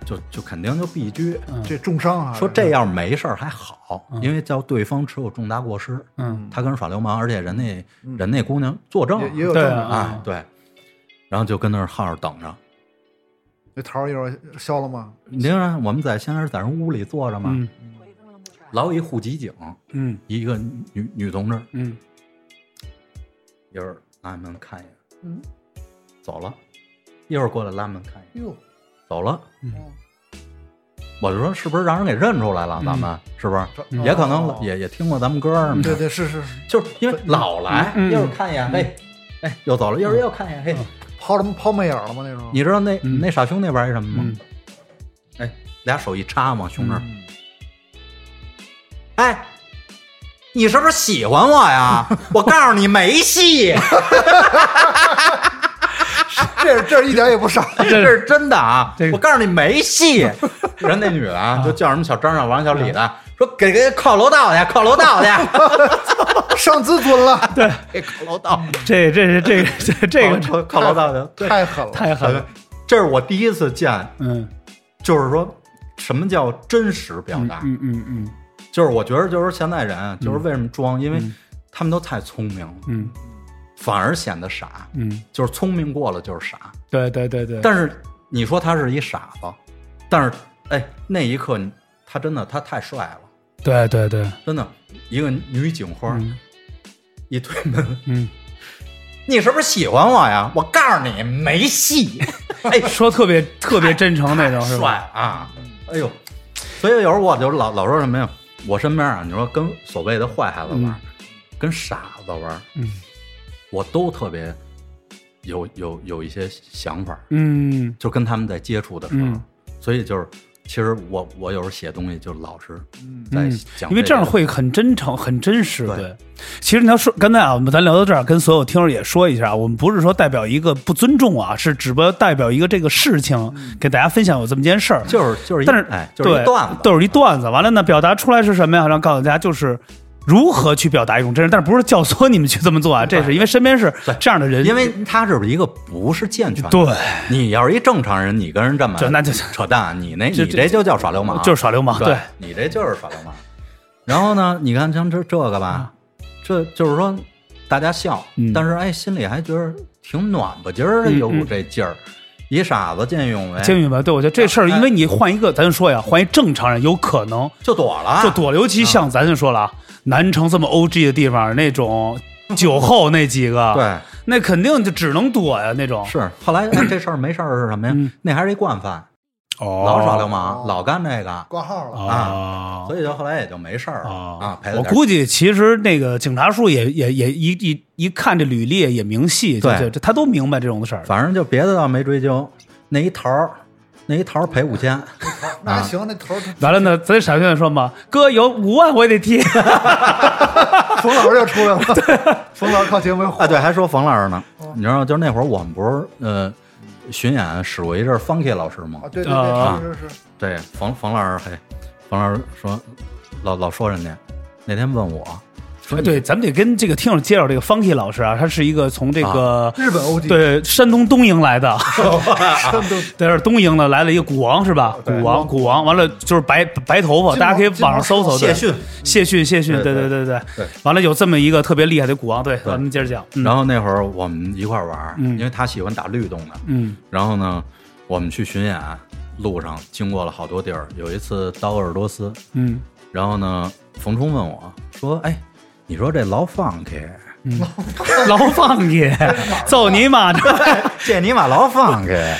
就就肯定就必须。嗯这重伤啊，说这要是没事儿还好，嗯因为叫对方持有重大过失，嗯他跟人耍流氓，而且人那人那姑娘作证也也有对证据，啊哎，对，然后就跟那儿耗着等着。那桃儿一会儿消了吗？你听着，我们在先是在人屋里坐着嘛，嗯老有一户籍警，嗯一个女女同志，嗯一会儿拉门看一眼，嗯，走了，一会儿过来拉门看一眼，哟，走了。嗯。我就说是不是让人给认出来了？嗯。咱们？是不是？嗯。也可能哦。也也听过咱们歌儿嘛，对对是是是，就是因为老来，一会儿看一眼，嘿，哎，又走了，一会儿又看一眼，嘿，抛什么抛媚眼了吗？那种你知道那嗯。那傻兄弟玩一什么吗？嗯？哎，俩手一插往胸那儿，嗯。哎，你是不是喜欢我呀？我告诉你没戏，这这一点也不少，这是真的啊这！个我告诉你没戏。人那女的啊，就叫什么小张、啊王、小李的，说给给靠楼道去，靠楼道去，上自尊了，对给靠楼道，这这是这这这个靠靠楼道去。太狠了，太狠了，这是我第一次见，嗯就是说什么叫真实表达，嗯嗯嗯就是我觉得就是现在人啊就是为什么装，因为嗯他们都太聪明了，嗯反而显得傻，嗯，就是聪明过了就是傻。对对对对，但是你说他是一傻子，但是哎，那一刻他真的他太帅了，对对对，真的一个女警花、嗯一推门，嗯，你是不是喜欢我呀？我告诉你没戏，哎，说特别特别真诚那种是帅吧？啊！哎呦，所以有时候我就老老说什么呀？我身边啊，你说跟所谓的坏孩子玩，嗯。跟傻子玩，嗯。我都特别有有有一些想法，嗯。就跟他们在接触的时候，嗯。所以就是其实我我有时候写东西就老实，在嗯讲、因为这样会很真诚、很真实。对，其实你要说刚才啊，我们咱聊到这儿，跟所有听众也说一下，我们不是说代表一个不尊重啊，是只不过代表一个这个事情，给大家分享有这么件事儿。就是就是一但是哎就是对一段子，都是一段子。完了呢，表达出来是什么呀？让告诉大家就是如何去表达一种真实，但是不是教唆你们去这么做啊？这是因为身边是这样的人，因为他是一个不是健全的。对，你要是一正常人，你跟人这么就那就扯淡，你那这你这就叫耍流氓，就是耍流氓。对对，你这就是耍流氓。然后呢，你看像这这个吧，这就是说大家笑，嗯但是哎，心里还觉得挺暖吧劲儿的，有嗯嗯这劲儿。一傻子见义勇为，见义勇为，对我觉得这事儿，哎因为你换一个，咱就说呀，换一正常人，有可能就躲了，就躲了。尤其像咱就说了啊，南城这么 O G 的地方，那种酒后那几个，，对，那肯定就只能躲呀，那种。是。后来哎，这事儿没事儿是什么呀？嗯那还是一惯犯，哦老耍流氓，老干这个，挂号了，啊。所以就后来也就没事儿了啊。赔我估计其实那个警察叔也也也一一一看这履历也明细，就对这他都明白这种事儿。反正就别的倒没追究，那一头儿，那一桃儿赔五千，那还行，那头儿完了呢，咱傻兄弟说嘛，哥有五万我也得踢。冯老师又出来了，冯老师靠节目啊，对，还说冯老师呢，你知道，就是那会儿我们不是呃巡演使过一阵儿 Funky 老师吗啊，？对对啊对，是是是，对，冯冯老师嘿，冯老师说老老说人家，那天问我说你对，咱们得跟这个听友介绍这个 Funky 老师啊，他是一个从这个、日本对山东东营来的，山东在这儿东营呢来了一个古王是吧？对古王，古王，完了就是白白头发，大家可以网上搜搜。谢逊，谢逊，谢逊，对对对对完了有这么一个特别厉害的古王，对，咱们接着讲。嗯。然后那会儿我们一块儿玩因为他喜欢打律动的，嗯。然后呢，我们去巡演，路上经过了好多地儿，有一次到鄂尔多斯，嗯。然后呢，冯冲问我说：“哎，你说这老 Funky，嗯，老 Funky，揍你妈的！这尼玛老 Funky，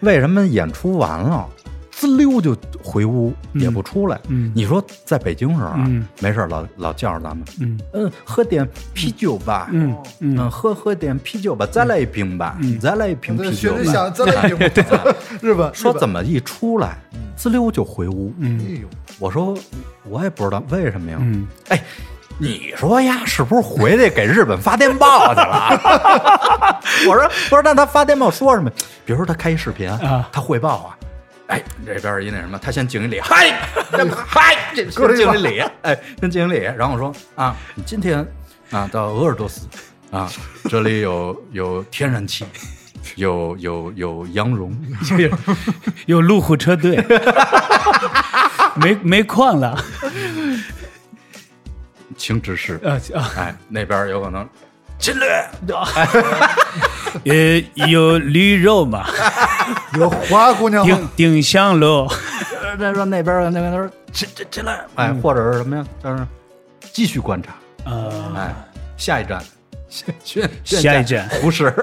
为什么演出完了，滋溜就回屋也不出来？嗯。你说在北京时候啊，嗯。没事老老叫着咱们，嗯嗯，喝点啤酒吧，嗯。嗯，嗯，喝喝点啤酒吧，再来一瓶吧，嗯。再来一瓶啤酒吧。想，再来一瓶，日本说怎么？一出来，滋溜就回屋。哎嗯呦，我说我也不知道为什么呀。嗯，哎，你说呀，是不是回来给日本发电报去了？我说，我说那他发电报说什么？比如说他开一视频啊他汇报啊。哎，这边一那什么，他先敬一礼，嗨，嗨，这 先敬一礼，哎，先敬一礼。然后我说啊，你今天啊到鄂尔多斯啊，这里有有天然气，有有有羊绒，有有路虎车队，没煤矿了，请指示。呃啊，哎，那边有可能。侵略，也有驴肉嘛，有花姑娘吗？丁丁香楼，再说那边那边他说进进进来，哎，或者是什么呀？就是继续观察，啊，哎，下一站，宣 宣下一站胡适，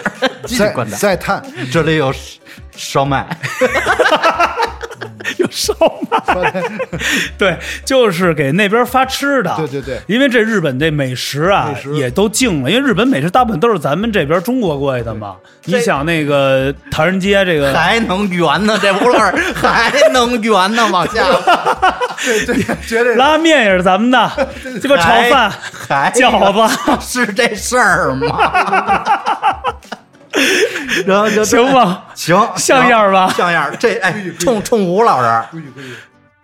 继续再观察，再探，这里有烧麦，有烧麦，对，就是给那边发吃的，对对对。因为这日本这美食啊美食。也都敬了，因为日本美食大部分都是咱们这边中国过去的嘛。你想那个唐人街这个，还能圆呢，这屋儿？还能圆呢，往下对对绝对。拉面也是咱们的，这个炒饭、还饺子，是这事儿吗？然后就行吗？行，像样儿吧像样儿。这哎，冲冲吴老师。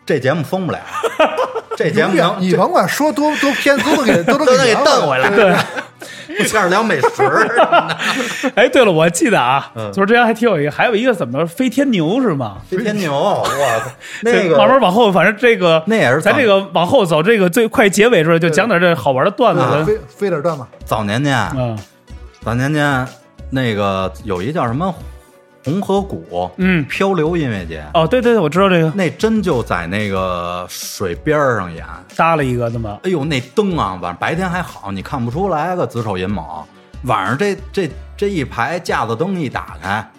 这节目封不了，这节目能你甭管说多多偏，都能给都能给圆瞪回来。对，不像是聊美食。哎，对了，我记得啊，嗯就是之前还挺有一个，还有一个怎么飞天牛是吗？飞天牛，我操，那个慢慢往后，反正这个那也是咱这个往后走，这个最快结尾时候就讲点这好玩的段子。飞飞点段子，早年间，嗯早年间那个有一叫什么红河谷嗯，漂流音乐节，哦，对对对，我知道这个那真就在那个水边儿上演。搭了一个那么，哎呦，那灯啊，晚上白天还好，你看不出来个子丑寅卯。晚上这这这一排架子灯一打开，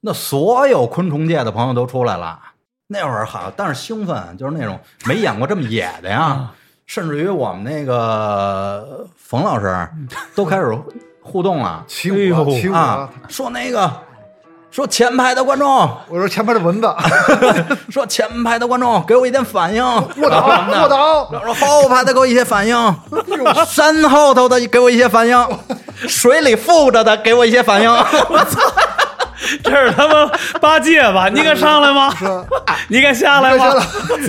那所有昆虫界的朋友都出来了。那会儿好，但是兴奋，就是那种没演过这么野的呀。啊甚至于我们那个冯老师都开始互动了起哎呦。舞啊起舞啊，说那个说前排的观众，我说前排的蚊子，说前排的观众给我一点反应，卧倒，卧倒，然后后排的给我一些反应，山后头的给我一些反应，水里浮着的给我一些反应。这是他妈八戒吧？你敢上来吗？你敢下来吗？了？，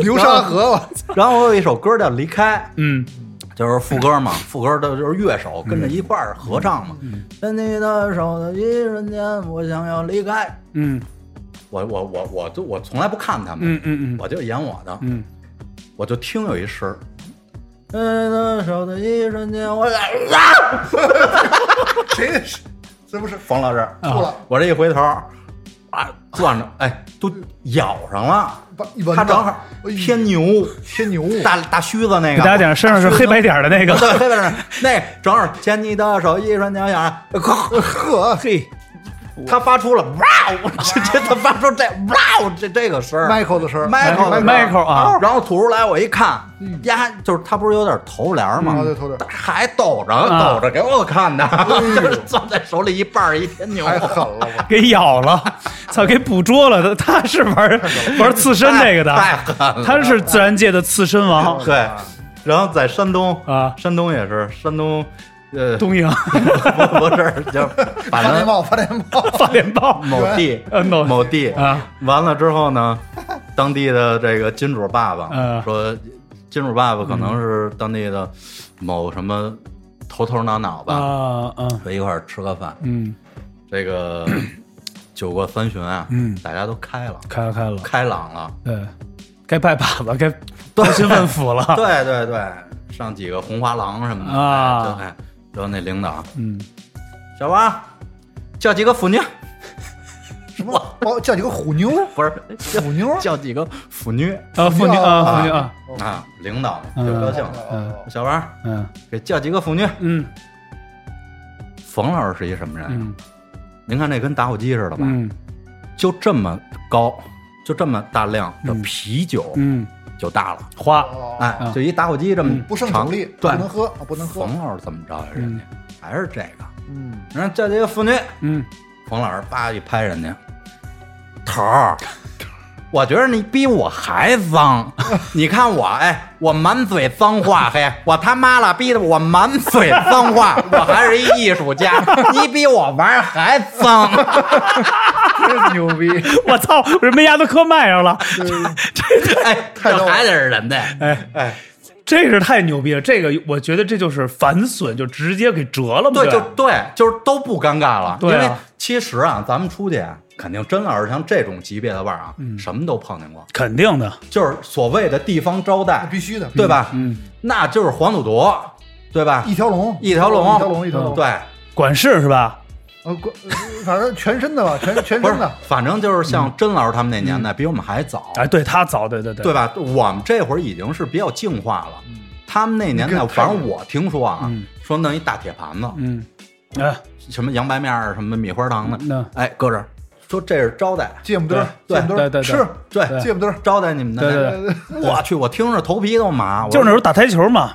流沙河吧，然后我有一首歌叫《离开》，嗯就是副歌嘛，副歌的就是乐手跟着一块儿合唱嘛。在你的手的一瞬间，我想要离开。嗯我我我我就我从来不看他们，嗯嗯嗯我就演我的，嗯，我就听有一声儿。在你的手的一瞬间，我想 谁是？是不是冯老师，吐了？我这一回头，啊，攥着，哎，都咬上了。他正好偏牛，偏牛，大大须子那个，给大点身上是黑白点的那个，对，黑白点那正好牵你的手，一瞬间我想，呵，嘿，他发出了哇哦，这这他发出这哇哦这这个声儿。Michael 的声儿，Michael 的 Michael 啊。然后吐出来我一看，呀，就是他不是有点头帘吗？啊？对头帘还抖着啊。抖着给我看的，就是攥在手里一半儿一天牛，太狠了，给咬了，操，给捕捉了。他他是玩玩刺身这个的，太狠了，他是自然界的刺身王。对。然后在山东啊。山东也是山东，呃，东营不不是，就发电报，发电报，发电报某地呃某某地啊，完了之后呢，当地的这个金主爸爸嗯说，金主爸爸可能是当地的某什么头头脑脑吧，啊嗯。说一块儿吃个饭，嗯，这个 酒过三巡啊，嗯大家都开了，开了开了，开朗了，对，该拜把子，该端心问府了。对对对，上几个红花郎什么的啊哎就那领导，嗯，小王叫几个妇女，什么？我叫几个虎妞，不是虎妞，叫几个妇女啊，妇女啊，妇女啊，啊，领导嗯。就高兴了。嗯。小王嗯。给叫几个妇女。嗯。冯老师是一什么人？嗯。您看这跟打火机似的吧？嗯。就这么高，就这么大量的嗯。啤酒嗯，就大了，花哦哎，嗯就一打火机这么不胜长酒力，不对，能喝，啊不能喝。冯老师怎么着呀？人家还是这个，嗯，人家叫这个妇女，嗯冯老师叭一拍人家头儿。我觉得你比我还脏，你看我，哎，我满嘴脏话，嘿，我他妈了逼的，我满嘴脏话，我还是一艺术家，你比我玩儿还脏，真牛逼！我操，人没牙都磕麦上了，这哎，太逗了。这还得是人的，哎哎，这是太牛逼了。这个我觉得这就是反损，就直接给折了嘛。对，就对，就是都不尴尬了，对啊。因为其实啊，咱们出去肯定真老师像这种级别的腕儿啊，嗯。什么都碰见过，肯定的。就是所谓的地方招待，必须的，对吧？嗯，那就是黄赌毒，对吧？一条龙，一条龙。一条龙，一条龙。对，管事是吧？呃，管呃反正全身的吧，全 全身的。，反正就是像甄老师他们那年代，比我们还早，哎，对他早，对对对。对吧？我们这会儿已经是比较净化了。他们那年代，反正我听说啊嗯，说弄一大铁盘子，嗯，哎，什么洋白面儿，什么米花糖的，那。哎，搁这儿，说这是招待，芥末墩儿，芥末墩儿对对对。吃对，芥末墩儿，招待你们的。对对对对，我去，我听着头皮都麻。我就是那时候打台球嘛，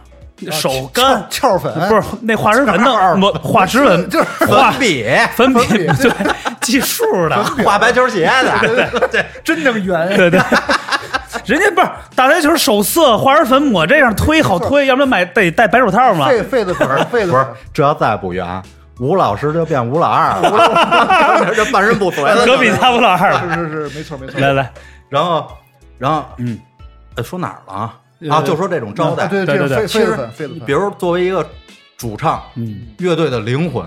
手干。翘粉，不是那化石粉弄 我化石粉就是画粉笔、粉 笔对计数的，画白球鞋的，对，真正圆。对对。人家不是打台球手色化石粉抹这样推好推，要不然买得戴白手套嘛。痱痱子粉儿，痱子粉儿，这要再不圆，吴老师就变吴老二了，这半身不遂了。隔壁家吴老二了。是是是，没错没错。来来，然后，然后，嗯，呃，说哪儿了啊？呃啊，就说这种招待啊，，对对对其实。比如作为一个主唱，嗯乐队的灵魂，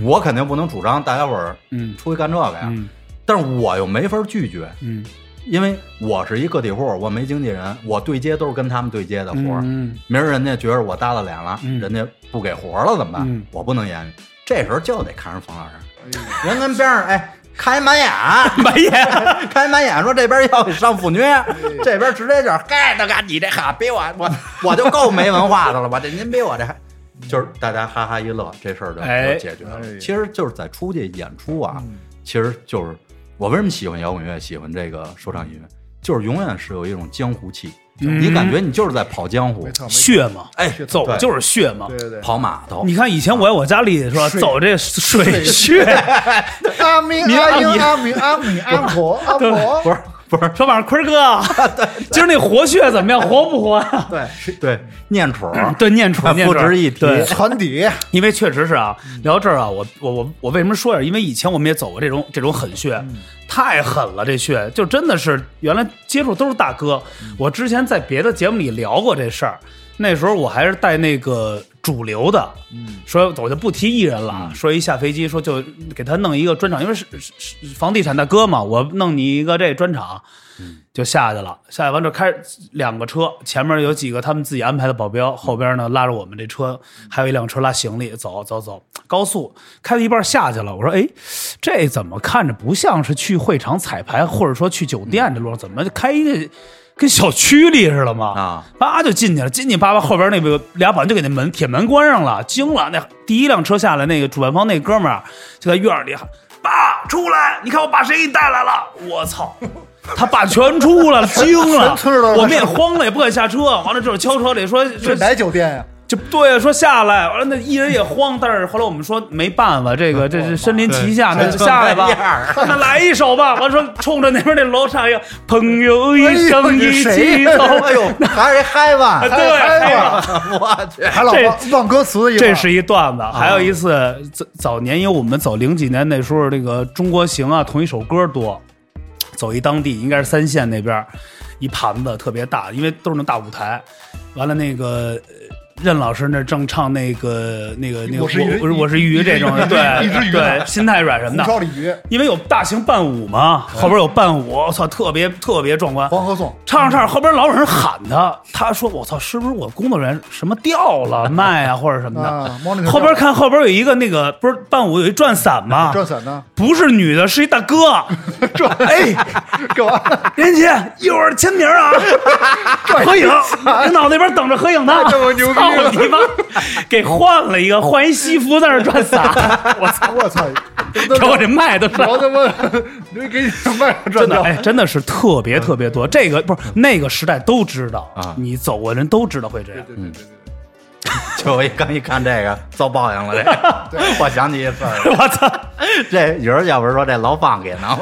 我肯定不能主张大家伙儿嗯出去干这个呀，嗯但是我又没法拒绝，嗯因为我是一个体户，我没经纪人，我对接都是跟他们对接的活儿。嗯明儿人家觉着我耷拉脸了，嗯人家不给活儿了怎么办？嗯我不能言语，这时候就得看人冯老师，人跟边上哎开满眼，满眼 开满眼说这边要上妇女，这边直接就是嗨，大哥你这哈比我我 我就够没文化的了吧？这您比我这还。就是大家哈哈一乐，这事儿就解决了。哎其实就是在出去演出啊，嗯其实就是我为什么喜欢摇滚乐，喜欢这个说唱音乐，就是永远是有一种江湖气。嗯。你感觉你就是在跑江湖血嘛，哎，走就是血嘛。对对对，跑码头，你看以前我在我家里是吧，水走这水穴，阿明明阿英阿阿明阿米阿婆阿婆，不是不是，说晚上坤儿哥，今儿那活血怎么样？活不活呀？对，对，念杵，对，念杵念不杵 值一提对，船底因为确实是啊，聊到这儿啊，我我我我为什么说呀？因为以前我们也走过这种这种狠穴，太狠了，这穴就真的是原来接触都是大哥。我之前在别的节目里聊过这事儿，那时候我还是带那个主流的，说我就不提艺人了啊，说一下飞机说就给他弄一个专场，因为是是是房地产大哥嘛，我弄你一个这专场。就下去了，下去完之后开两个车，前面有几个他们自己安排的保镖，后边呢拉着我们这车，还有一辆车拉行李，走走走，高速开到一半下去了。我说，哎，这怎么看着不像是去会场彩排，或者说去酒店这路上，怎么开一个跟小区里似的嘛？啊，叭就进去了，进去叭叭后边那个俩保安就给那门铁门关上了，惊了。那第一辆车下来，那个主办方那哥们儿就在院儿里喊：“爸，出来！你看我把谁给你带来了？”我操！他爸全出来了，惊了我们也慌了，也不敢下车。完了之后敲车里说说这哪酒店呀？就对，说下来，完了那艺人也慌，但是后来我们说没办法，这个这是身临其下，那就下来吧那来一首吧。完说冲着那边那楼唱一个“朋友一生一起走”，哎呦，还是一嗨吧，对，我去，还老忘忘歌词这是一段子，还有一次早早年，因为我们走零几年那时候，这个中国行啊，同一首歌多，走一当地应该是三线那边，一盘子特别大，因为都是那大舞台，完了那个。呃任老师那正唱那个那个那个我是鱼我我是鱼这种的，对一只鱼对，心太软什么的烧鱼、因为有大型伴舞嘛，后边有伴舞，我操，特别特别壮观。黄河颂，唱着唱着，后边老有人喊他，他说：“我操，是不是我工作人员什么掉了麦啊，或者什么的？”后边看后边有一个那个不是伴舞有一转伞吗？转伞呢？不是女的，是一大哥。转哎，干嘛？连姐一会儿签名啊，合影，领导那边等着合影呢。这么牛逼操你妈！给换了一个，换一西服在那儿转伞。我操！我操！瞧我这麦都上聊他妈，你给你麦真的，哎，真的是特别特别多。这个不是那个时代都知道啊你走过人都知道会这样。对对对对 就我一刚一看这个遭报应了，这。个 我想起一事儿，我操！这有人要不是说这老方给呢。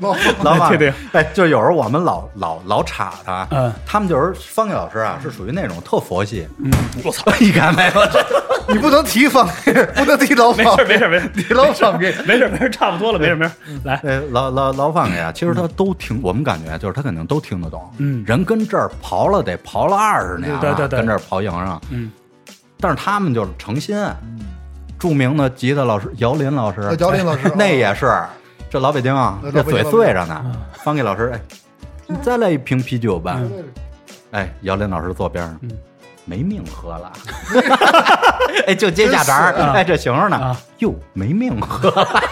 老老方对对，哎，就有时候我们老老老插他，嗯，他们就是方毅老师啊，是属于那种特佛系，嗯，我操！你看没有？这你不能提方给，不能提老方没事，没事没事，提老方给。没事没事，差不多了，没事没事。来，呃，老老老方给啊，其实他都听，我们感觉就是他肯定都听得懂，嗯。人跟这儿刨了得刨了二十年了，对对对。跟这儿刨营上，嗯，但是他们就是诚心，著名的吉他老师姚林老师呃，姚林老师 那也是，这老北京啊，呃这嘴碎着呢。方给老师，哎，你再来一瓶啤酒吧。嗯哎，姚林老师坐边上嗯，没命喝了。哎，就接下茬儿，哎，这形容呢啊，哟，没命喝了。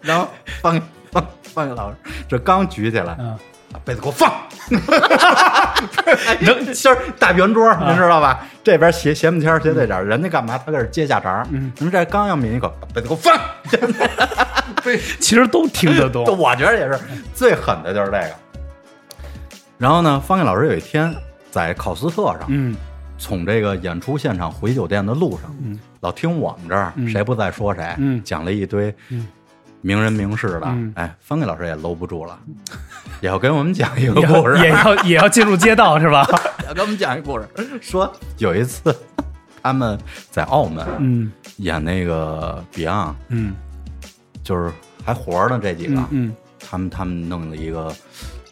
然后方方方给老师这刚举起来，嗯，把被子给我放。哎就是大圆桌，啊您知道吧？这边斜斜门签儿斜对角，人家干嘛？他搁这接下茬儿。嗯人这刚要抿一口，把被子给我放。其实都听得就懂。我觉得也是最狠的就是这个。然后呢，方毅老师有一天在考斯特上，嗯从这个演出现场回酒店的路上，嗯老听我们这儿、嗯谁不在说谁，嗯讲了一堆嗯名人名事的。嗯哎，方毅老师也搂不住了，也要给 我们讲一个故事，也要也要进入街道是吧？要给我们讲一故事。说有一次他们在澳门嗯。演那个 Beyond，嗯。就是还活着呢这几个，嗯嗯。他们他们弄了一个，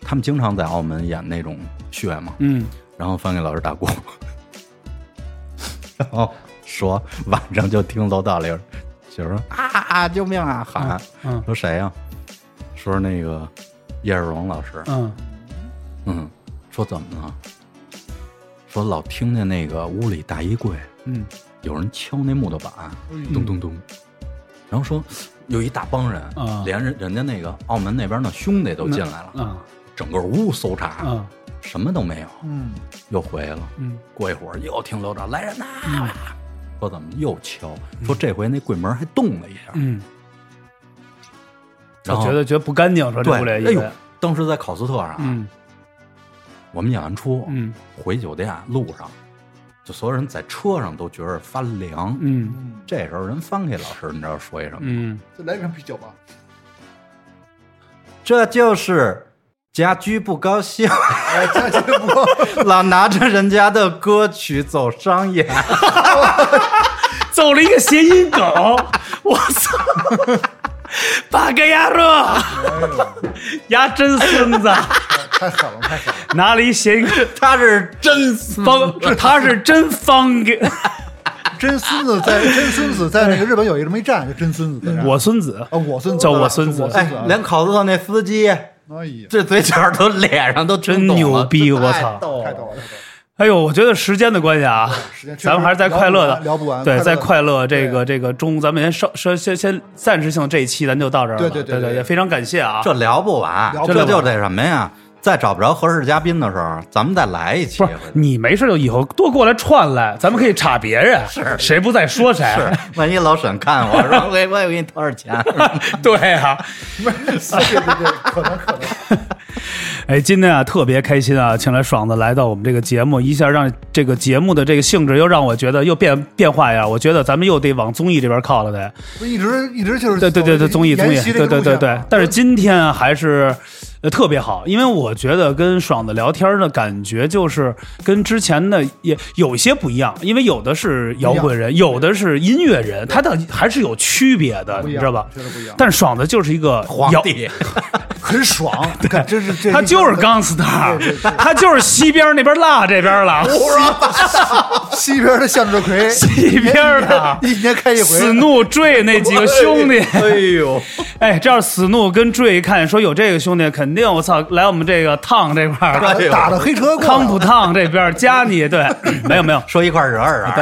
他们经常在澳门演那种血嘛，嗯。然后翻给老师打鼓，然后说晚上就听楼道里有就是说啊啊救命啊喊，嗯。说谁呀、说那个叶世荣老师，嗯。嗯，说怎么了？说老听见那个屋里大衣柜嗯。有人敲那木头板，嗯咚咚咚，然后说有一大帮人，啊。连人人家那个澳门那边的兄弟都进来了，啊。整个屋搜查，啊。什么都没有，嗯，又回了。嗯。过一会儿又听楼长来人呐，说怎么又敲？说这回那柜门还动了一下，嗯，然后我觉得觉得不干净，说这对，屋里哎呦，当时在考斯特上我们演完出，嗯回酒店路上，就所有人在车上都觉得发凉。嗯这时候人翻给老师，你知道说一什么？嗯，再来一瓶啤酒吧。这就是家居不高兴，哎，这这不，老拿着人家的歌曲走商演。走了一个谐音梗，我操！八个鸭肉，鸭真孙子，太狠了，太狠了。拿了一谐音梗，他是真孙方，他是真方给 真孙子在真孙子在那个日本有一这么一站，就真孙子。我孙子啊，我孙子叫我孙子哎连考斯特那司机，哎呀，这嘴角都脸上都真牛逼我操太逗了，太逗了。哎呦，我觉得时间的关系啊时间，咱们还是在快乐的聊不完对，在快乐这个这个中，咱们先稍稍先先暂时性这一期咱就到这儿了。对对对对对也非常感谢啊。这聊不完，聊不完这就得什么呀？再找不着合适嘉宾的时候，咱们再来一期不。是你没事就以后多过来串来，咱们可以插别人，是谁不在说谁。是，万一老沈看我说，我我也给你掏点钱？对啊，对对对，可能可能。哎，今天啊特别开心啊，请来爽子来到我们这个节目，一下让这个节目的这个性质又让我觉得又变变化呀，我觉得咱们又得往综艺这边靠了得。不一直一直就是对对对对，综艺综艺，对对对对。但是今天啊还是呃特别好，因为我觉得跟爽子聊天的感觉就是跟之前的也有些不一样，因为有的是摇滚人，有的是音乐人，他的还是有区别的，你知道吧？确实不一样但爽子就是一个摇，皇帝，很爽，对这是这他就是钢对对他就是西边那边辣这边了，西边的向日葵，西边的一年开一回。死怒坠那几个兄弟。哎呦，哎，这要是死怒跟坠一看说有这个兄弟，肯定我操来我们这个烫这块儿，打打的黑车过康普烫这边加你对，没有没有，说一块惹二啊！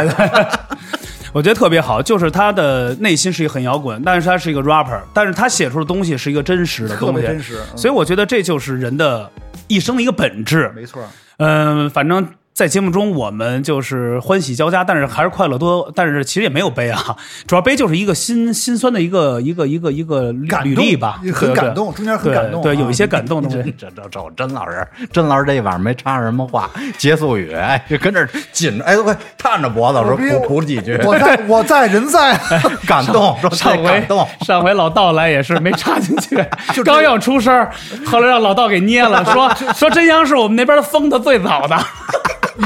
我觉得特别好，就是他的内心是一个很摇滚，但是他是一个 rapper，但是他写出的东西是一个真实的东西，真实嗯所以我觉得这就是人的一生的一个本质。没错，嗯、反正。在节目中，我们就是欢喜交加，但是还是快乐多，但是其实也没有悲啊，主要悲就是一个心心酸的一个一个一个一个履历吧，很感动，中间很感动啊，对，有一些感动的东西。这这这甄老师，甄老师这一晚上没插什么话，结束语，哎，就跟这紧着，哎，快探着脖子说补补几句，我在 我在人在，感动，说上回感动，上回老道来也是没插进去，刚要出声，后来让老道给捏了，说说真阳是我们那边封的最早的，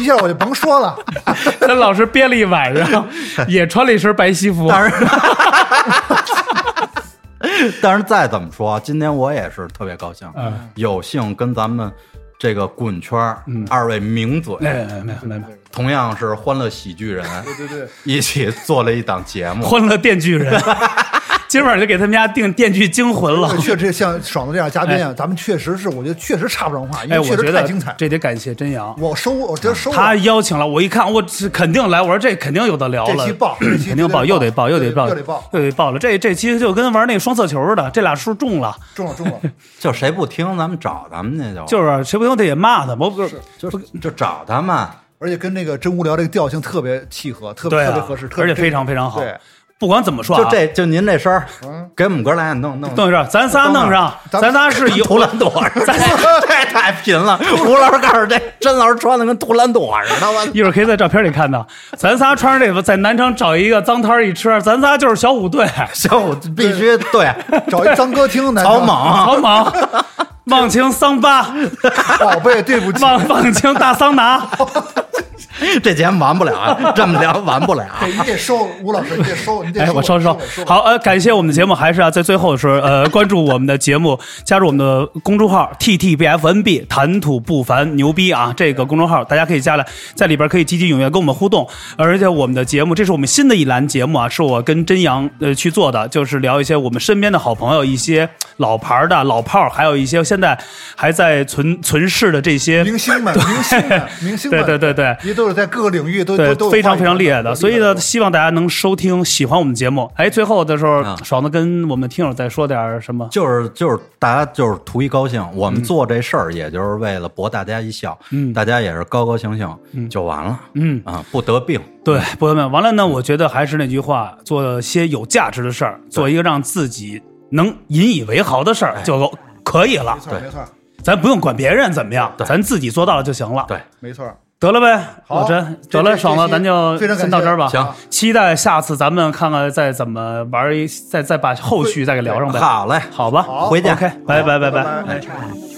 一下我就甭说了。跟老师憋了一晚上，也穿了一身白西服。当然，但是再怎么说，今天我也是特别高兴，嗯有幸跟咱们这个滚圈儿二位名嘴，哎，没有没有没有，同样是欢乐喜剧人，对对对，一起做了一档节目。欢乐电锯人，今晚就给他们家定电锯惊魂了。确实像爽子这样嘉宾啊，咱们确实是，我觉得确实插不上话，因哎，为确我觉得实太精彩。这得感谢真阳，我收，我觉得收了他邀请了我，一看我这肯定来，我说这肯定有的聊了。这期爆，这期肯定报，又得报，又得报，又得爆，又得报了。这这期就跟玩那个双色球似的，这俩数中了，中了中了。就谁不听，咱们找咱们去就就是谁不听得也骂他，我不是就就找他们。而且跟那个真无聊这个调性特别契合，特别对啊特别合适，特别而且非常非常好。对，不管怎么说啊，就这就您这身儿嗯，给我们哥俩弄弄弄上，咱仨弄上，咱咱仨是 一图兰朵似的，这太贫了。吴老师告诉这甄老师穿的跟图兰朵似的，我一会儿可以在照片里看到，咱仨穿着这个在南昌找一个脏摊儿一吃，咱仨就是小虎队，小虎必须对找一脏歌厅，草蜢，好莽，忘情桑巴，宝贝，对不起，忘忘情大桑拿。这节目完不了啊，这么聊完不了。对你得收吴老师，你得收，你得哎，我收收。好，呃，感谢我们的节目，还是啊在最后的时候，呃，关注我们的节目，加入我们的公众号 T T B F N B，谈吐不凡，牛逼啊！这个公众号大家可以加来，在里边可以积极踊跃跟我们互动。而且我们的节目，这是我们新的一栏节目啊，是我跟真阳呃去做的，就是聊一些我们身边的好朋友，一些老牌的老炮儿，还有一些现在还在存存世的这些明星们，明星们，明星们，对对对对也都是在各个领域都对都非常非常厉害的，所以呢，希望大家能收听，喜欢我们节目。哎，最后的时候，啊。爽子跟我们听友再说点什么？就是就是大家就是图一高兴，我们做这事儿也就是为了博大家一笑，嗯。大家也是高高兴兴就完了，嗯。啊，不得病，对，不得病，完了呢，我觉得还是那句话，做些有价值的事儿，做一个让自己能引以为豪的事儿就可以了。没。错没错。咱不用管别人怎么样，咱自己做到了就行了。对，没错。儿。得了呗，好老真，得了，爽了，咱就先到这儿吧。行，期待下次咱们看看再怎么玩一，再再把后续再给聊上呗。好嘞，好吧，回见 OK，拜拜拜拜拜。拜。